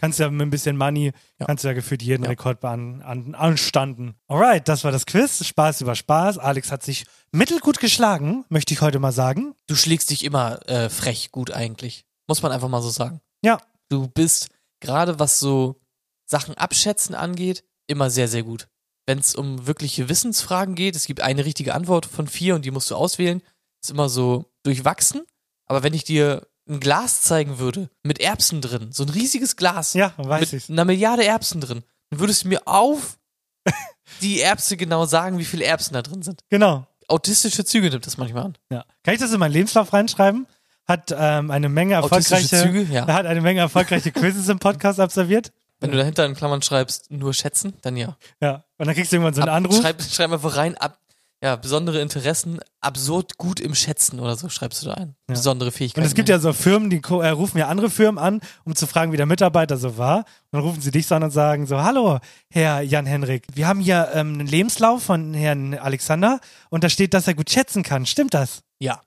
Kannst ja mit ein bisschen Money, Ja. kannst du ja gefühlt jeden Ja. Rekord bean, an, anstanden. Alright, das war das Quiz. Spaß über Spaß. Alex hat sich mittelgut geschlagen, möchte ich heute mal sagen. Du schlägst dich immer äh, frech gut eigentlich. Muss man einfach mal so sagen. Ja. Du bist gerade was so Sachen abschätzen angeht, immer sehr, sehr gut. Wenn es um wirkliche Wissensfragen geht, es gibt eine richtige Antwort von vier und die musst du auswählen, ist immer so durchwachsen. Aber wenn ich dir ein Glas zeigen würde mit Erbsen drin, so ein riesiges Glas Ja, weiß mit ich. einer Milliarde Erbsen drin, dann würdest du mir auf die Erbse genau sagen, wie viele Erbsen da drin sind. Genau. Autistische Züge nimmt das manchmal an. Ja. Kann ich das in meinen Lebenslauf reinschreiben? Hat ähm, eine Menge erfolgreiche, Züge, ja. hat eine Menge erfolgreiche Quizzes im Podcast absolviert. Wenn du dahinter in Klammern schreibst, nur schätzen, dann ja. Ja. Und dann kriegst du irgendwann so einen Ab- Anruf. Schreib, schreib einfach rein, ab, ja, besondere Interessen, absurd gut im Schätzen oder so schreibst du da ein. Ja. Besondere Fähigkeiten. Und es gibt ja so Firmen, die äh, rufen ja andere Firmen an, um zu fragen, wie der Mitarbeiter so war. Und dann rufen sie dich so an und sagen so, hallo, Herr Jan-Henrik, wir haben hier ähm, einen Lebenslauf von Herrn Alexander und da steht, dass er gut schätzen kann. Stimmt das? Ja.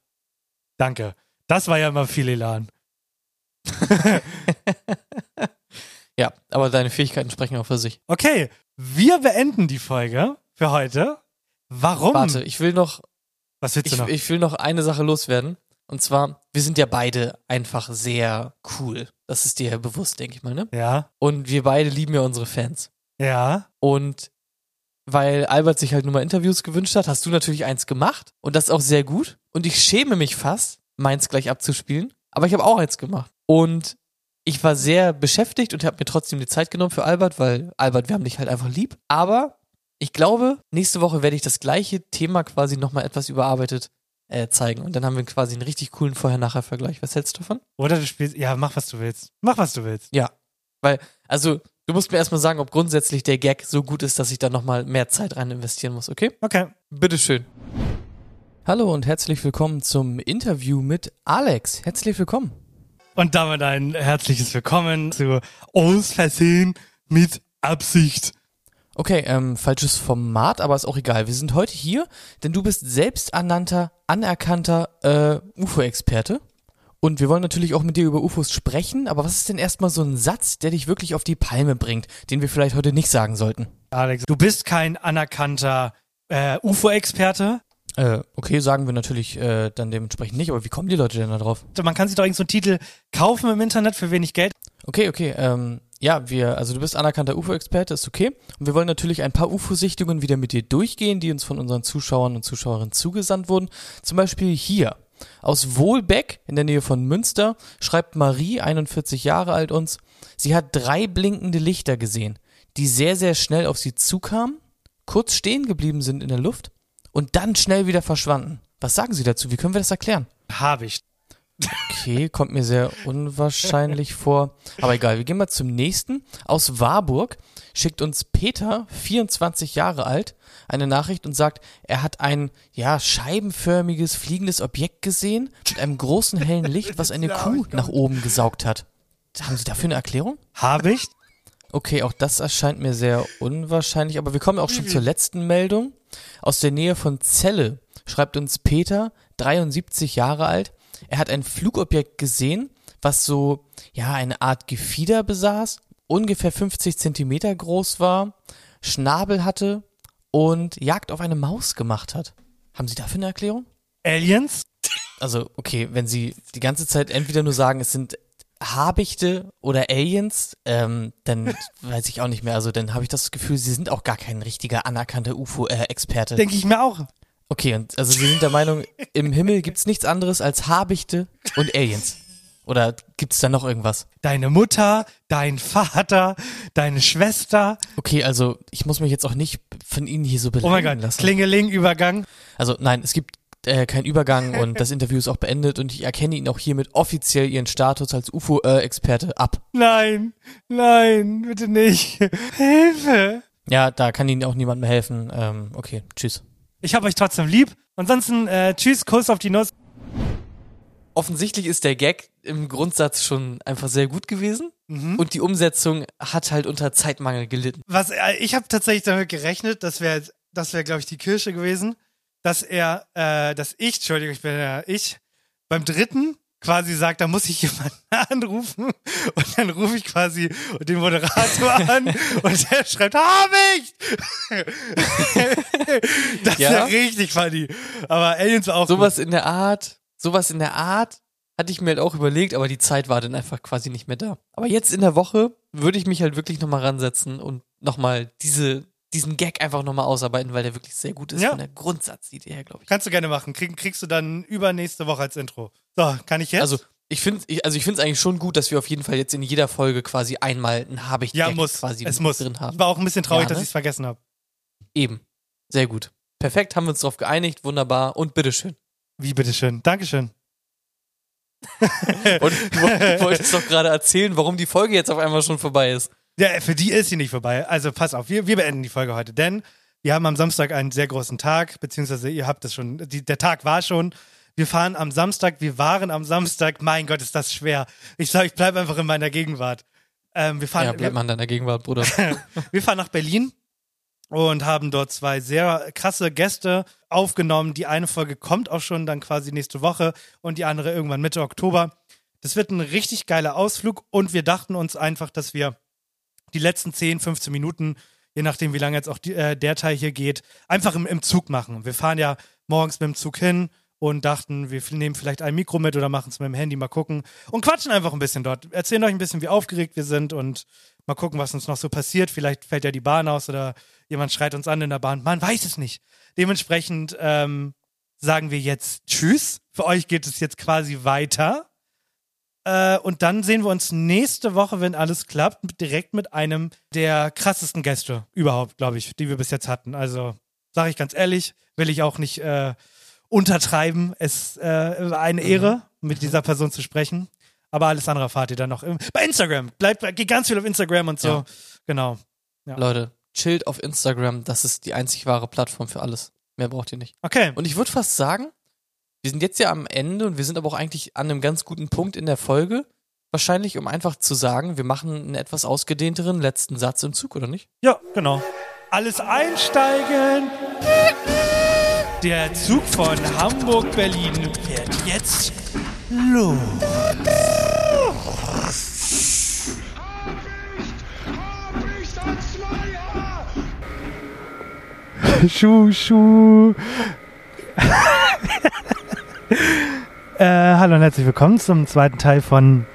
Danke. Das war ja immer viel Elan. Ja, aber deine Fähigkeiten sprechen auch für sich. Okay, wir beenden die Folge für heute. Warum? Warte, ich will noch, Was willst ich, du noch? ich will noch eine Sache loswerden. Und zwar, wir sind ja beide einfach sehr cool. Das ist dir ja bewusst, denke ich mal, ne? ja, Und wir beide lieben ja unsere Fans. ja. Und weil Albert sich halt nur mal Interviews gewünscht hat, hast du natürlich eins gemacht. Und das auch sehr gut. Und ich schäme mich fast, meins gleich abzuspielen. Aber ich habe auch eins gemacht. Und ich war sehr beschäftigt und habe mir trotzdem die Zeit genommen für Albert, weil Albert, wir haben dich halt einfach lieb. Aber ich glaube, nächste Woche werde ich das gleiche Thema quasi nochmal etwas überarbeitet äh, zeigen. Und dann haben wir quasi einen richtig coolen Vorher-Nachher-Vergleich. Was hältst du davon? Oder du spielst, ja, mach was du willst. Mach was du willst. Weil, also, du musst mir erstmal sagen, ob grundsätzlich der Gag so gut ist, dass ich da nochmal mehr Zeit rein investieren muss, okay? Okay. Bitteschön. Hallo und herzlich willkommen zum Interview mit Alex. Herzlich willkommen. Und damit ein herzliches Willkommen zu Aus Versehen mit Absicht. Okay, ähm, falsches Format, aber ist auch egal. Wir sind heute hier, denn du bist selbsternannter, anerkannter äh, UFO-Experte. Und wir wollen natürlich auch mit dir über UFOs sprechen, aber was ist denn erstmal so ein Satz, der dich wirklich auf die Palme bringt, den wir vielleicht heute nicht sagen sollten? Alex, du bist kein anerkannter äh, UFO-Experte. Äh, okay, sagen wir natürlich äh, dann dementsprechend nicht, aber wie kommen die Leute denn da drauf? Man kann sich doch irgend so einen Titel kaufen im Internet für wenig Geld. Okay, okay. Ähm, ja, wir, also du bist anerkannter UFO-Experte, ist okay. Und wir wollen natürlich ein paar UFO-Sichtungen wieder mit dir durchgehen, die uns von unseren Zuschauern und Zuschauerinnen zugesandt wurden. Zum Beispiel hier. Aus Wohlbeck in der Nähe von Münster schreibt Marie, 41 Jahre alt, uns, sie hat drei blinkende Lichter gesehen, die sehr, sehr schnell auf sie zukamen, kurz stehen geblieben sind in der Luft und dann schnell wieder verschwanden. Was sagen Sie dazu? Wie können wir das erklären? Habe ich. Okay, kommt mir sehr unwahrscheinlich vor. Aber egal, wir gehen mal zum nächsten. Aus Warburg schickt uns Peter, 24 Jahre alt, eine Nachricht und sagt, er hat ein, ja, scheibenförmiges, fliegendes Objekt gesehen mit einem großen hellen Licht, was eine Kuh nach oben gesaugt hat. Haben Sie dafür eine Erklärung? Habe ich? Okay, auch das erscheint mir sehr unwahrscheinlich, aber wir kommen auch schon zur letzten Meldung. Aus der Nähe von Celle schreibt uns Peter, 73 Jahre alt. Er hat ein Flugobjekt gesehen, was so, ja, eine Art Gefieder besaß, ungefähr 50 Zentimeter groß war, Schnabel hatte und Jagd auf eine Maus gemacht hat. Haben Sie dafür eine Erklärung? Aliens? Also, okay, wenn Sie die ganze Zeit entweder nur sagen, es sind Habichte oder Aliens, ähm, dann weiß ich auch nicht mehr. Also, dann habe ich das Gefühl, Sie sind auch gar kein richtiger anerkannter UFO-Experte. Denke ich mir auch. Okay, und also Sie sind der Meinung, im Himmel gibt's nichts anderes als Habichte und Aliens. Oder gibt's da noch irgendwas? Deine Mutter, dein Vater, deine Schwester. Okay, also ich muss mich jetzt auch nicht von Ihnen hier so Oh beleidigen mein Gott, lassen. Klingeling, Übergang. Also nein, es gibt äh, keinen Übergang und das Interview ist auch beendet und ich erkenne Ihnen auch hiermit offiziell Ihren Status als UFO-Experte ab. Nein, nein, bitte nicht. Hilfe. Ja, da kann Ihnen auch niemand mehr helfen. Ähm, okay, tschüss. Ich habe euch trotzdem lieb. Ansonsten, äh, tschüss, Kuss auf die Nuss. Offensichtlich ist der Gag im Grundsatz schon einfach sehr gut gewesen Mhm. und die Umsetzung hat halt unter Zeitmangel gelitten. Was, äh, ich habe tatsächlich damit gerechnet, das wäre, das wäre, glaube ich, die Kirsche gewesen, dass er, äh, dass ich, Entschuldigung, ich bin ja ich, beim dritten quasi sagt, da muss ich jemanden anrufen und dann rufe ich quasi den Moderator an und der schreibt, hab ich! das Ja? ist ja richtig funny. Aber Aliens war auch Sowas in der Art, sowas in der Art hatte ich mir halt auch überlegt, aber die Zeit war dann einfach quasi nicht mehr da. Aber jetzt in der Woche würde ich mich halt wirklich nochmal ransetzen und nochmal diese, diesen Gag einfach nochmal ausarbeiten, weil der wirklich sehr gut ist Ja. von der Grundsatzidee her, glaube ich. Kannst du gerne machen. Krieg, kriegst du dann übernächste Woche als Intro. So, kann ich jetzt? Also ich finde, ich, also ich es eigentlich schon gut, dass wir auf jeden Fall jetzt in jeder Folge quasi einmal ein habe ich ja, muss. quasi es muss. drin haben. Ich war auch ein bisschen traurig, Ja, dass ne? ich es vergessen habe. Eben, sehr gut. Perfekt, haben wir uns darauf geeinigt, wunderbar und bitteschön. Wie bitteschön. Dankeschön. Und du woll- wolltest doch gerade erzählen, warum die Folge jetzt auf einmal schon vorbei ist. Ja, für die ist sie nicht vorbei. Also pass auf, wir, wir beenden die Folge heute, denn wir haben am Samstag einen sehr großen Tag, beziehungsweise ihr habt es schon, die, der Tag war schon. Wir fahren am Samstag, wir waren am Samstag, mein Gott, ist das schwer. Ich sage, ich bleibe einfach in meiner Gegenwart. Ähm, wir, fahren, Ja, bleib mal in deiner Gegenwart, Bruder. wir fahren nach Berlin und haben dort zwei sehr krasse Gäste aufgenommen. Die eine Folge kommt auch schon dann quasi nächste Woche und die andere irgendwann Mitte Oktober. Das wird ein richtig geiler Ausflug und wir dachten uns einfach, dass wir die letzten 10, 15 Minuten, je nachdem wie lange jetzt auch die, äh, der Teil hier geht, einfach im, im Zug machen. Wir fahren ja morgens mit dem Zug hin und dachten, wir nehmen vielleicht ein Mikro mit oder machen es mit dem Handy, mal gucken und quatschen einfach ein bisschen dort. Erzählen euch ein bisschen, wie aufgeregt wir sind und mal gucken, was uns noch so passiert. Vielleicht fällt ja die Bahn aus oder jemand schreit uns an in der Bahn. Man weiß es nicht. Dementsprechend ähm, sagen wir jetzt Tschüss. Für euch geht es jetzt quasi weiter. Äh, und dann sehen wir uns nächste Woche, wenn alles klappt, direkt mit einem der krassesten Gäste überhaupt, glaube ich, die wir bis jetzt hatten. Also, sage ich ganz ehrlich, will ich auch nicht äh, untertreiben. Es äh, eine Ehre, mit dieser Person zu sprechen. Aber alles andere erfahrt ihr dann noch im, bei Instagram. Bleibt, geht ganz viel auf Instagram und so. Ja. Genau. Leute, chillt auf Instagram, das ist die einzig wahre Plattform für alles. Mehr braucht ihr nicht. Okay. Und ich würde fast sagen, wir sind jetzt ja am Ende und wir sind aber auch eigentlich an einem ganz guten Punkt in der Folge. Wahrscheinlich, um einfach zu sagen, wir machen einen etwas ausgedehnteren letzten Satz im Zug, oder nicht? Ja, genau. Alles einsteigen. Der Zug von Hamburg-Berlin fährt jetzt los. Schuh, Schuh. äh, hallo und herzlich willkommen zum zweiten Teil von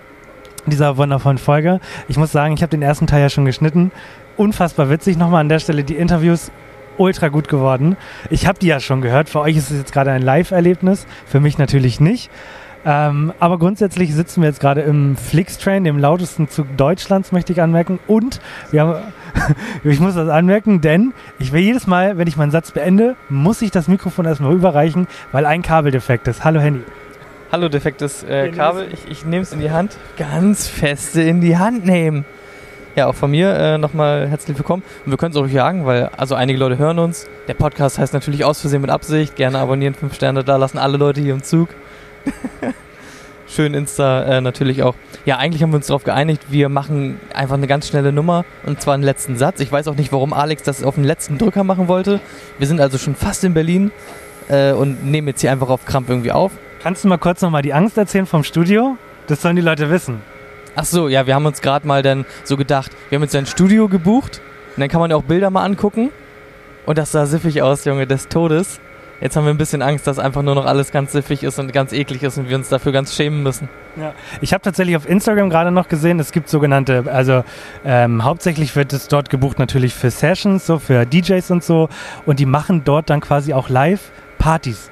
dieser wundervollen Folge. Ich muss sagen, ich habe den ersten Teil ja schon geschnitten. Unfassbar witzig. Nochmal an der Stelle die Interviews ultra gut geworden. Ich habe die ja schon gehört. Für euch ist es jetzt gerade ein Live-Erlebnis. Für mich natürlich nicht. Ähm, aber grundsätzlich sitzen wir jetzt gerade im Flixtrain, dem lautesten Zug Deutschlands, möchte ich anmerken. Und wir haben, ich muss das anmerken, denn ich will jedes Mal, wenn ich meinen Satz beende, muss ich das Mikrofon erstmal überreichen, weil ein Kabel defekt ist. Hallo Handy. Hallo, defektes äh, Kabel. Ich, ich nehme es in die Hand. Ganz feste in die Hand nehmen. Ja, auch von mir äh, nochmal herzlich willkommen. Und wir können es auch sagen, weil also einige Leute hören uns. Der Podcast heißt natürlich aus Versehen mit Absicht. Gerne abonnieren, fünf Sterne da lassen alle Leute hier im Zug. Schön Insta äh, natürlich auch. Ja, eigentlich haben wir uns darauf geeinigt, wir machen einfach eine ganz schnelle Nummer und zwar einen letzten Satz. Ich weiß auch nicht, warum Alex das auf den letzten Drücker machen wollte. Wir sind also schon fast in Berlin äh, und nehmen jetzt hier einfach auf Krampf irgendwie auf. Kannst du mal kurz nochmal die Angst erzählen vom Studio? Das sollen die Leute wissen. Ach so, ja, wir haben uns gerade mal dann so gedacht, wir haben jetzt ein Studio gebucht und dann kann man ja auch Bilder mal angucken. Und das sah siffig aus, Junge, des Todes. Jetzt haben wir ein bisschen Angst, dass einfach nur noch alles ganz siffig ist und ganz eklig ist und wir uns dafür ganz schämen müssen. Ich habe tatsächlich auf Instagram gerade noch gesehen, es gibt sogenannte, also ähm, hauptsächlich wird es dort gebucht natürlich für Sessions, so für DJs und so. Und die machen dort dann quasi auch live Partys.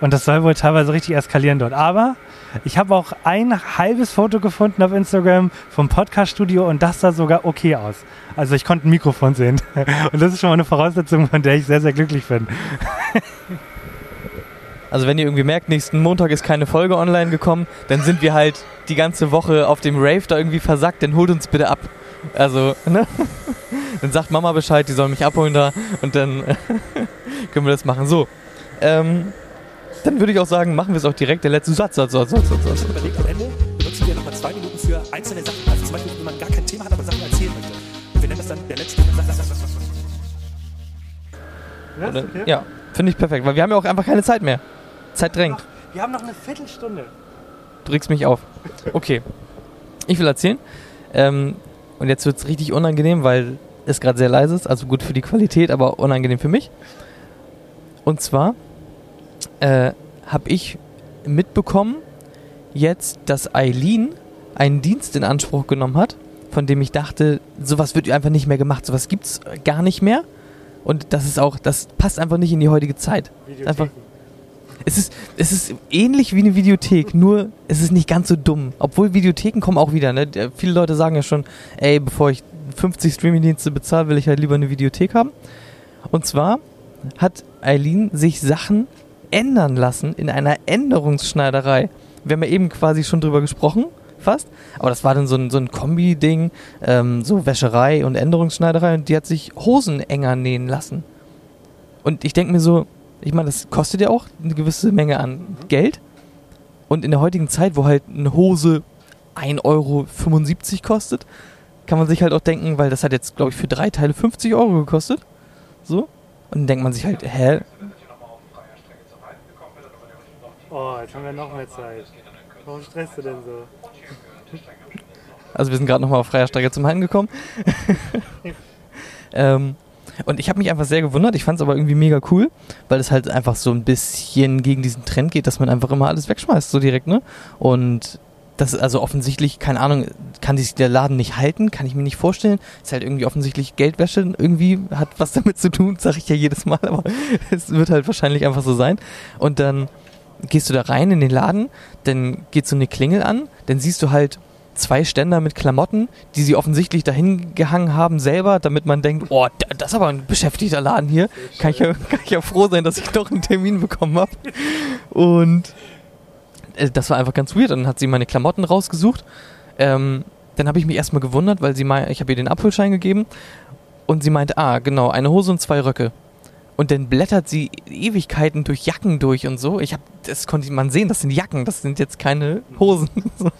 Und das soll wohl teilweise richtig eskalieren dort. Aber ich habe auch ein halbes Foto gefunden auf Instagram vom Podcast-Studio und das sah sogar okay aus. Also ich konnte ein Mikrofon sehen. Und das ist schon mal eine Voraussetzung, von der ich sehr, sehr glücklich bin. Also wenn ihr irgendwie merkt, nächsten Montag ist keine Folge online gekommen, dann sind wir halt die ganze Woche auf dem Rave da irgendwie versackt, dann holt uns bitte ab. Also, ne? Dann sagt Mama Bescheid, die soll mich abholen da und dann können wir das machen. So, ähm, dann würde ich auch sagen, machen wir es auch direkt. Der letzte Satz, Satz, Satz, Satz, Satz, Ich Satz. überlegt, am Ende benutzen wir nochmal zwei Minuten für einzelne Sachen. Also zum Beispiel, wenn man gar kein Thema hat, aber Sachen erzählen möchte. Und wir nennen das dann der letzte Satz. Oder, Ja, finde ich perfekt, weil wir haben ja auch einfach keine Zeit mehr. Zeit drängt. Wir haben noch eine Viertelstunde. Du regst mich auf. Okay. Ich will erzählen. Ähm, und jetzt wird es richtig unangenehm, weil es gerade sehr leise ist. Also gut für die Qualität, aber unangenehm für mich. Und zwar äh, habe ich mitbekommen, jetzt, dass Eileen einen Dienst in Anspruch genommen hat, von dem ich dachte, sowas wird einfach nicht mehr gemacht, sowas gibt es gar nicht mehr. Und das ist auch, das passt einfach nicht in die heutige Zeit. Einfach, es ist, es ist ähnlich wie eine Videothek, nur es ist nicht ganz so dumm. Obwohl Videotheken kommen auch wieder. Ne? Viele Leute sagen ja schon, ey, bevor ich 50 Streamingdienste bezahle, will ich halt lieber eine Videothek haben. Und zwar hat Eileen sich Sachen ändern lassen in einer Änderungsschneiderei. Wir haben ja eben quasi schon drüber gesprochen, fast. Aber das war dann so ein, so ein Kombi-Ding, ähm, so Wäscherei und Änderungsschneiderei. Und die hat sich Hosen enger nähen lassen. Und ich denke mir so, ich meine, das kostet ja auch eine gewisse Menge an Geld. Und in der heutigen Zeit, wo halt eine Hose 1,75 Euro kostet, kann man sich halt auch denken, weil das hat jetzt, glaube ich, für drei Teile 50 Euro gekostet. So. Und dann denkt man sich halt, hä? Jetzt haben wir noch mehr Zeit. Warum stresst du denn so? Also wir sind gerade nochmal auf freier Strecke zum Heim gekommen. ähm, und ich habe mich einfach sehr gewundert. Ich fand es aber irgendwie mega cool, weil es halt einfach so ein bisschen gegen diesen Trend geht, dass man einfach immer alles wegschmeißt, so direkt, ne? Und das ist also offensichtlich, keine Ahnung, kann sich der Laden nicht halten, kann ich mir nicht vorstellen. Ist halt irgendwie offensichtlich Geldwäsche, irgendwie hat was damit zu tun, sage ich ja jedes Mal, aber es wird halt wahrscheinlich einfach so sein. Und dann gehst du da rein in den Laden, dann geht so eine Klingel an, dann siehst du halt zwei Ständer mit Klamotten, die sie offensichtlich dahin gehangen haben selber, damit man denkt, oh, da- das ist aber ein beschäftigter Laden hier. Kann ich, ja, kann ich ja froh sein, dass ich doch einen Termin bekommen habe. Und äh, das war einfach ganz weird. Dann hat sie meine Klamotten rausgesucht. Ähm, dann habe ich mich erstmal gewundert, weil sie mein, ich habe ihr den Abholschein gegeben und sie meinte, ah, genau, eine Hose und zwei Röcke. Und dann blättert sie Ewigkeiten durch Jacken durch und so. Ich habe, das konnte man sehen, das sind Jacken, das sind jetzt keine Hosen.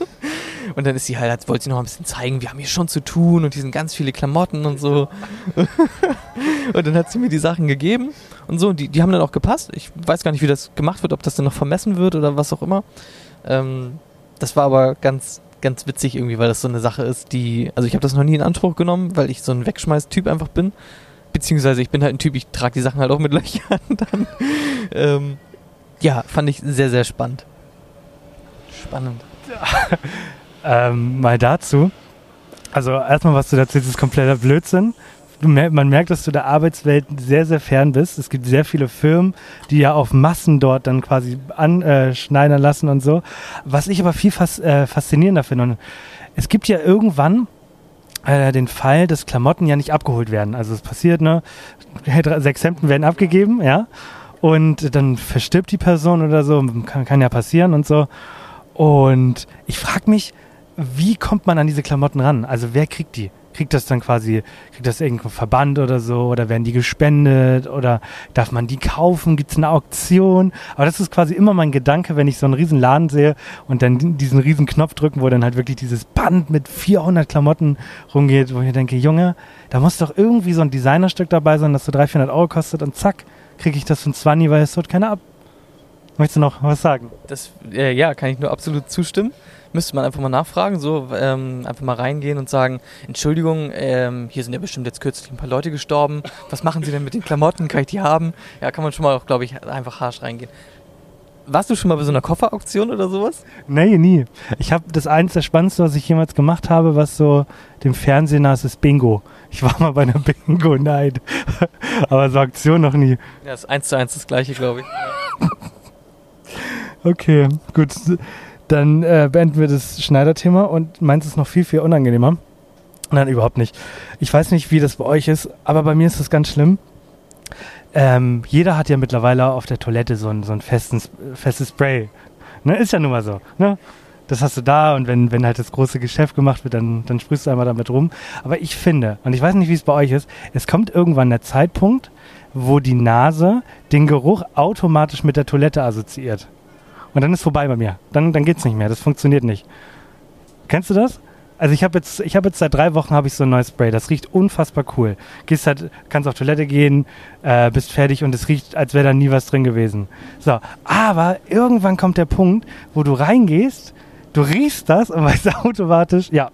Und dann ist sie halt, als wollte sie noch ein bisschen zeigen, wir haben hier schon zu tun und hier sind ganz viele Klamotten und so. und dann hat sie mir die Sachen gegeben und so. Und die, die haben dann auch gepasst. Ich weiß gar nicht, wie das gemacht wird, ob das dann noch vermessen wird oder was auch immer. Ähm, das war aber ganz, ganz witzig irgendwie, weil das so eine Sache ist, die, also ich habe das noch nie in Anspruch genommen, weil ich so ein Wegschmeiß-Typ einfach bin. Beziehungsweise ich bin halt ein Typ, ich trage die Sachen halt auch mit Löchern dann. Ähm, ja, fand ich sehr, sehr spannend. Spannend. Ähm, mal dazu. Also erstmal, was du dazu ist kompletter Blödsinn. Man merkt, dass du der Arbeitswelt sehr, sehr fern bist. Es gibt sehr viele Firmen, die ja auf Massen dort dann quasi anschneidern lassen und so. Was ich aber viel fas äh, faszinierender finde. Es gibt ja irgendwann äh, den Fall, dass Klamotten ja nicht abgeholt werden. Also es passiert, ne? Sechs Hemden werden abgegeben, ja. Und dann verstirbt die Person oder so. Kann, kann ja passieren und so. Und ich frage mich, wie kommt man an diese Klamotten ran? Also wer kriegt die? Kriegt das dann quasi, kriegt das irgendein Verband oder so? Oder werden die gespendet? Oder darf man die kaufen? Gibt es eine Auktion? Aber das ist quasi immer mein Gedanke, wenn ich so einen riesen Laden sehe und dann diesen riesen Knopf drücken, wo dann halt wirklich dieses Band mit 400 Klamotten rumgeht, wo ich denke, Junge, da muss doch irgendwie so ein Designerstück dabei sein, das so 300, 400 Euro kostet und zack, kriege ich das ein 20, weil es dort keiner ab. Möchtest du noch was sagen? Das, äh, ja, kann ich nur absolut zustimmen. Müsste man einfach mal nachfragen, so ähm, einfach mal reingehen und sagen, Entschuldigung, ähm, hier sind ja bestimmt jetzt kürzlich ein paar Leute gestorben. Was machen Sie denn mit den Klamotten? Kann ich die haben? Ja, kann man schon mal, glaube ich, einfach harsch reingehen. Warst du schon mal bei so einer Kofferauktion oder sowas? Nee, nie. Ich habe das eins der spannendste, was ich jemals gemacht habe, was so dem Fernsehen nah ist, ist Bingo. Ich war mal bei einer Bingo, nein. Aber so Aktion noch nie. Ja, ist eins zu eins das gleiche, glaube ich. Okay, gut. Dann äh, beenden wir das Schneiderthema und meins ist noch viel, viel unangenehmer. Nein, überhaupt nicht. Ich weiß nicht, wie das bei euch ist, aber bei mir ist das ganz schlimm. Ähm, jeder hat ja mittlerweile auf der Toilette so ein, so ein festen, festes Spray. Ne? Ist ja nun mal so. Ne? Das hast du da und wenn, wenn halt das große Geschäft gemacht wird, dann, dann sprühst du einmal damit rum. Aber ich finde, und ich weiß nicht, wie es bei euch ist, es kommt irgendwann der Zeitpunkt, wo die Nase den Geruch automatisch mit der Toilette assoziiert. Und dann ist vorbei bei mir. Dann, dann geht's nicht mehr. Das funktioniert nicht. Kennst du das? Also ich habe jetzt, ich jetzt seit drei Wochen ich so ein neues Spray. Das riecht unfassbar cool. Gehst halt, kannst auf Toilette gehen, äh, bist fertig und es riecht, als wäre da nie was drin gewesen. So, aber irgendwann kommt der Punkt, wo du reingehst, du riechst das und weißt automatisch, ja,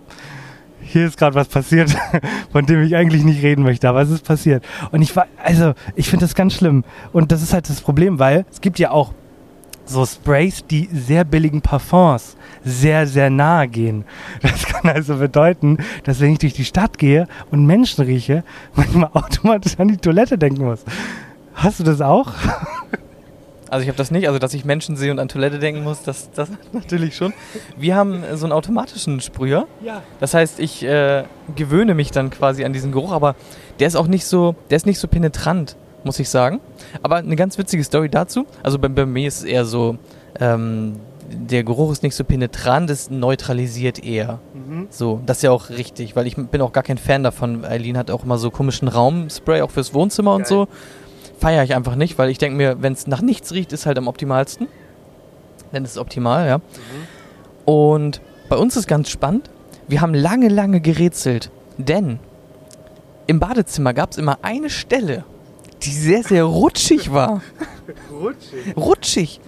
hier ist gerade was passiert, von dem ich eigentlich nicht reden möchte, aber es ist passiert. Und ich war, also, ich finde das ganz schlimm. Und das ist halt das Problem, weil es gibt ja auch so Sprays, die sehr billigen Parfums sehr, sehr nahe gehen. Das kann also bedeuten, dass wenn ich durch die Stadt gehe und Menschen rieche, manchmal automatisch an die Toilette denken muss. Hast du das auch? Also ich habe das nicht, also dass ich Menschen sehe und an Toilette denken muss, das, das natürlich schon. Wir haben so einen automatischen Sprüher. Ja. Das heißt, ich äh, gewöhne mich dann quasi an diesen Geruch, aber der ist auch nicht so, der ist nicht so penetrant, muss ich sagen. Aber eine ganz witzige Story dazu. Also bei, bei mir ist es eher so, ähm, der Geruch ist nicht so penetrant, es neutralisiert eher. So, das ist ja auch richtig, weil ich bin auch gar kein Fan davon. Eileen hat auch immer so komischen Raumspray, auch fürs Wohnzimmer und so. Feiere ich einfach nicht, weil ich denke mir, wenn es nach nichts riecht, ist halt am optimalsten. Ist es optimal, ja. Und bei uns ist ganz spannend, wir haben lange, lange gerätselt, denn im Badezimmer gab es immer eine Stelle, die sehr, sehr rutschig war. Rutschig. Rutschig.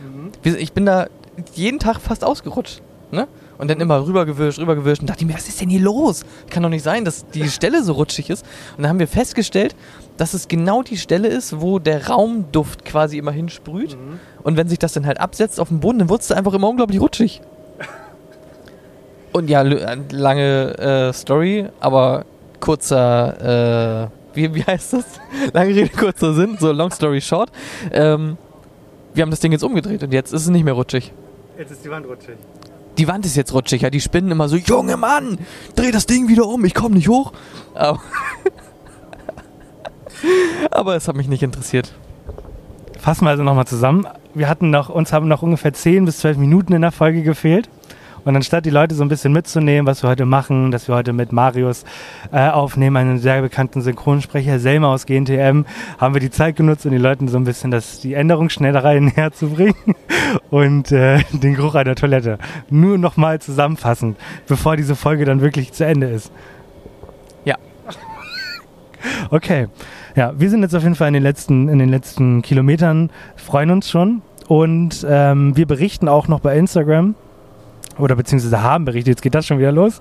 Wir- Ich bin da jeden Tag fast ausgerutscht. Ne? Und dann immer rübergewischt, rübergewischt und dachte ich mir, was ist denn hier los? Kann doch nicht sein, dass die Stelle so rutschig ist. Und dann haben wir festgestellt, dass es genau die Stelle ist, wo der Raumduft quasi immer hinsprüht. Und wenn sich das dann halt absetzt auf dem Boden, dann wird es einfach immer unglaublich rutschig. Und ja, lange äh, Story, aber kurzer, äh, wie, wie heißt das? Lange Rede, kurzer Sinn, so long story short. Ähm, wir haben das Ding jetzt umgedreht und jetzt ist es nicht mehr rutschig. Jetzt ist die Wand rutschig. Die Wand ist jetzt rutschig, ja. Die spinnen immer so, Junge Mann, dreh das Ding wieder um, ich komme nicht hoch. Aber, aber es hat mich nicht interessiert. Fassen wir also nochmal zusammen. Wir hatten noch, uns haben noch ungefähr 10 bis 12 Minuten in der Folge gefehlt. Und anstatt die Leute so ein bisschen mitzunehmen, was wir heute machen, dass wir heute mit Marius äh, aufnehmen, einen sehr bekannten Synchronsprecher, Selma aus GNTM, haben wir die Zeit genutzt, um den Leuten so ein bisschen das, die Änderungsschnellerei näher zu bringen und äh, den Geruch einer Toilette. Nur nochmal zusammenfassend, bevor diese Folge dann wirklich zu Ende ist. Ja. Okay. Ja, wir sind jetzt auf jeden Fall in den letzten, in den letzten Kilometern, freuen uns schon. Und ähm, wir berichten auch noch bei Instagram, oder beziehungsweise haben berichtet, jetzt geht das schon wieder los,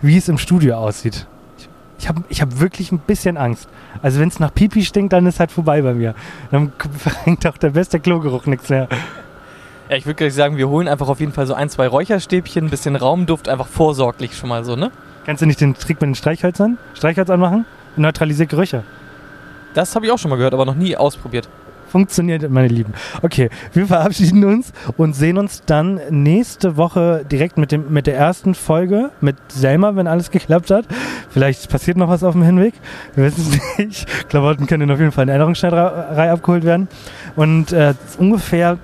wie es im Studio aussieht. Ich- habe ich hab wirklich ein bisschen Angst. Also wenn es nach Pipi stinkt, dann ist halt vorbei bei mir. Dann bringt auch der beste Klogeruch nichts mehr. Ja, ich würde gleich sagen, wir holen einfach auf jeden Fall so ein, zwei Räucherstäbchen, ein bisschen Raumduft, einfach vorsorglich schon mal so, ne? Kannst du nicht den Trick mit den Streichhölzern, Streichholz anmachen? Neutralisiert Gerüche. Das habe ich auch schon mal gehört, aber noch nie ausprobiert. Funktioniert, meine Lieben. Okay, wir verabschieden uns und sehen uns dann nächste Woche direkt mit, dem, mit der ersten Folge mit Selma, wenn alles geklappt hat. Vielleicht passiert noch was auf dem Hinweg. Wir wissen es nicht. Klamotten können auf jeden Fall in der Erinnerungsschneiderei abgeholt werden. Und äh, ungefähr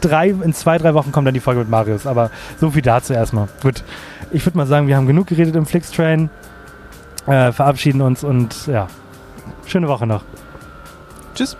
drei, in zwei, drei Wochen kommt dann die Folge mit Marius. Aber so viel dazu erstmal. Gut. Ich würde mal sagen, wir haben genug geredet im Flixtrain. Äh, verabschieden uns und ja, schöne Woche noch. Tschüss.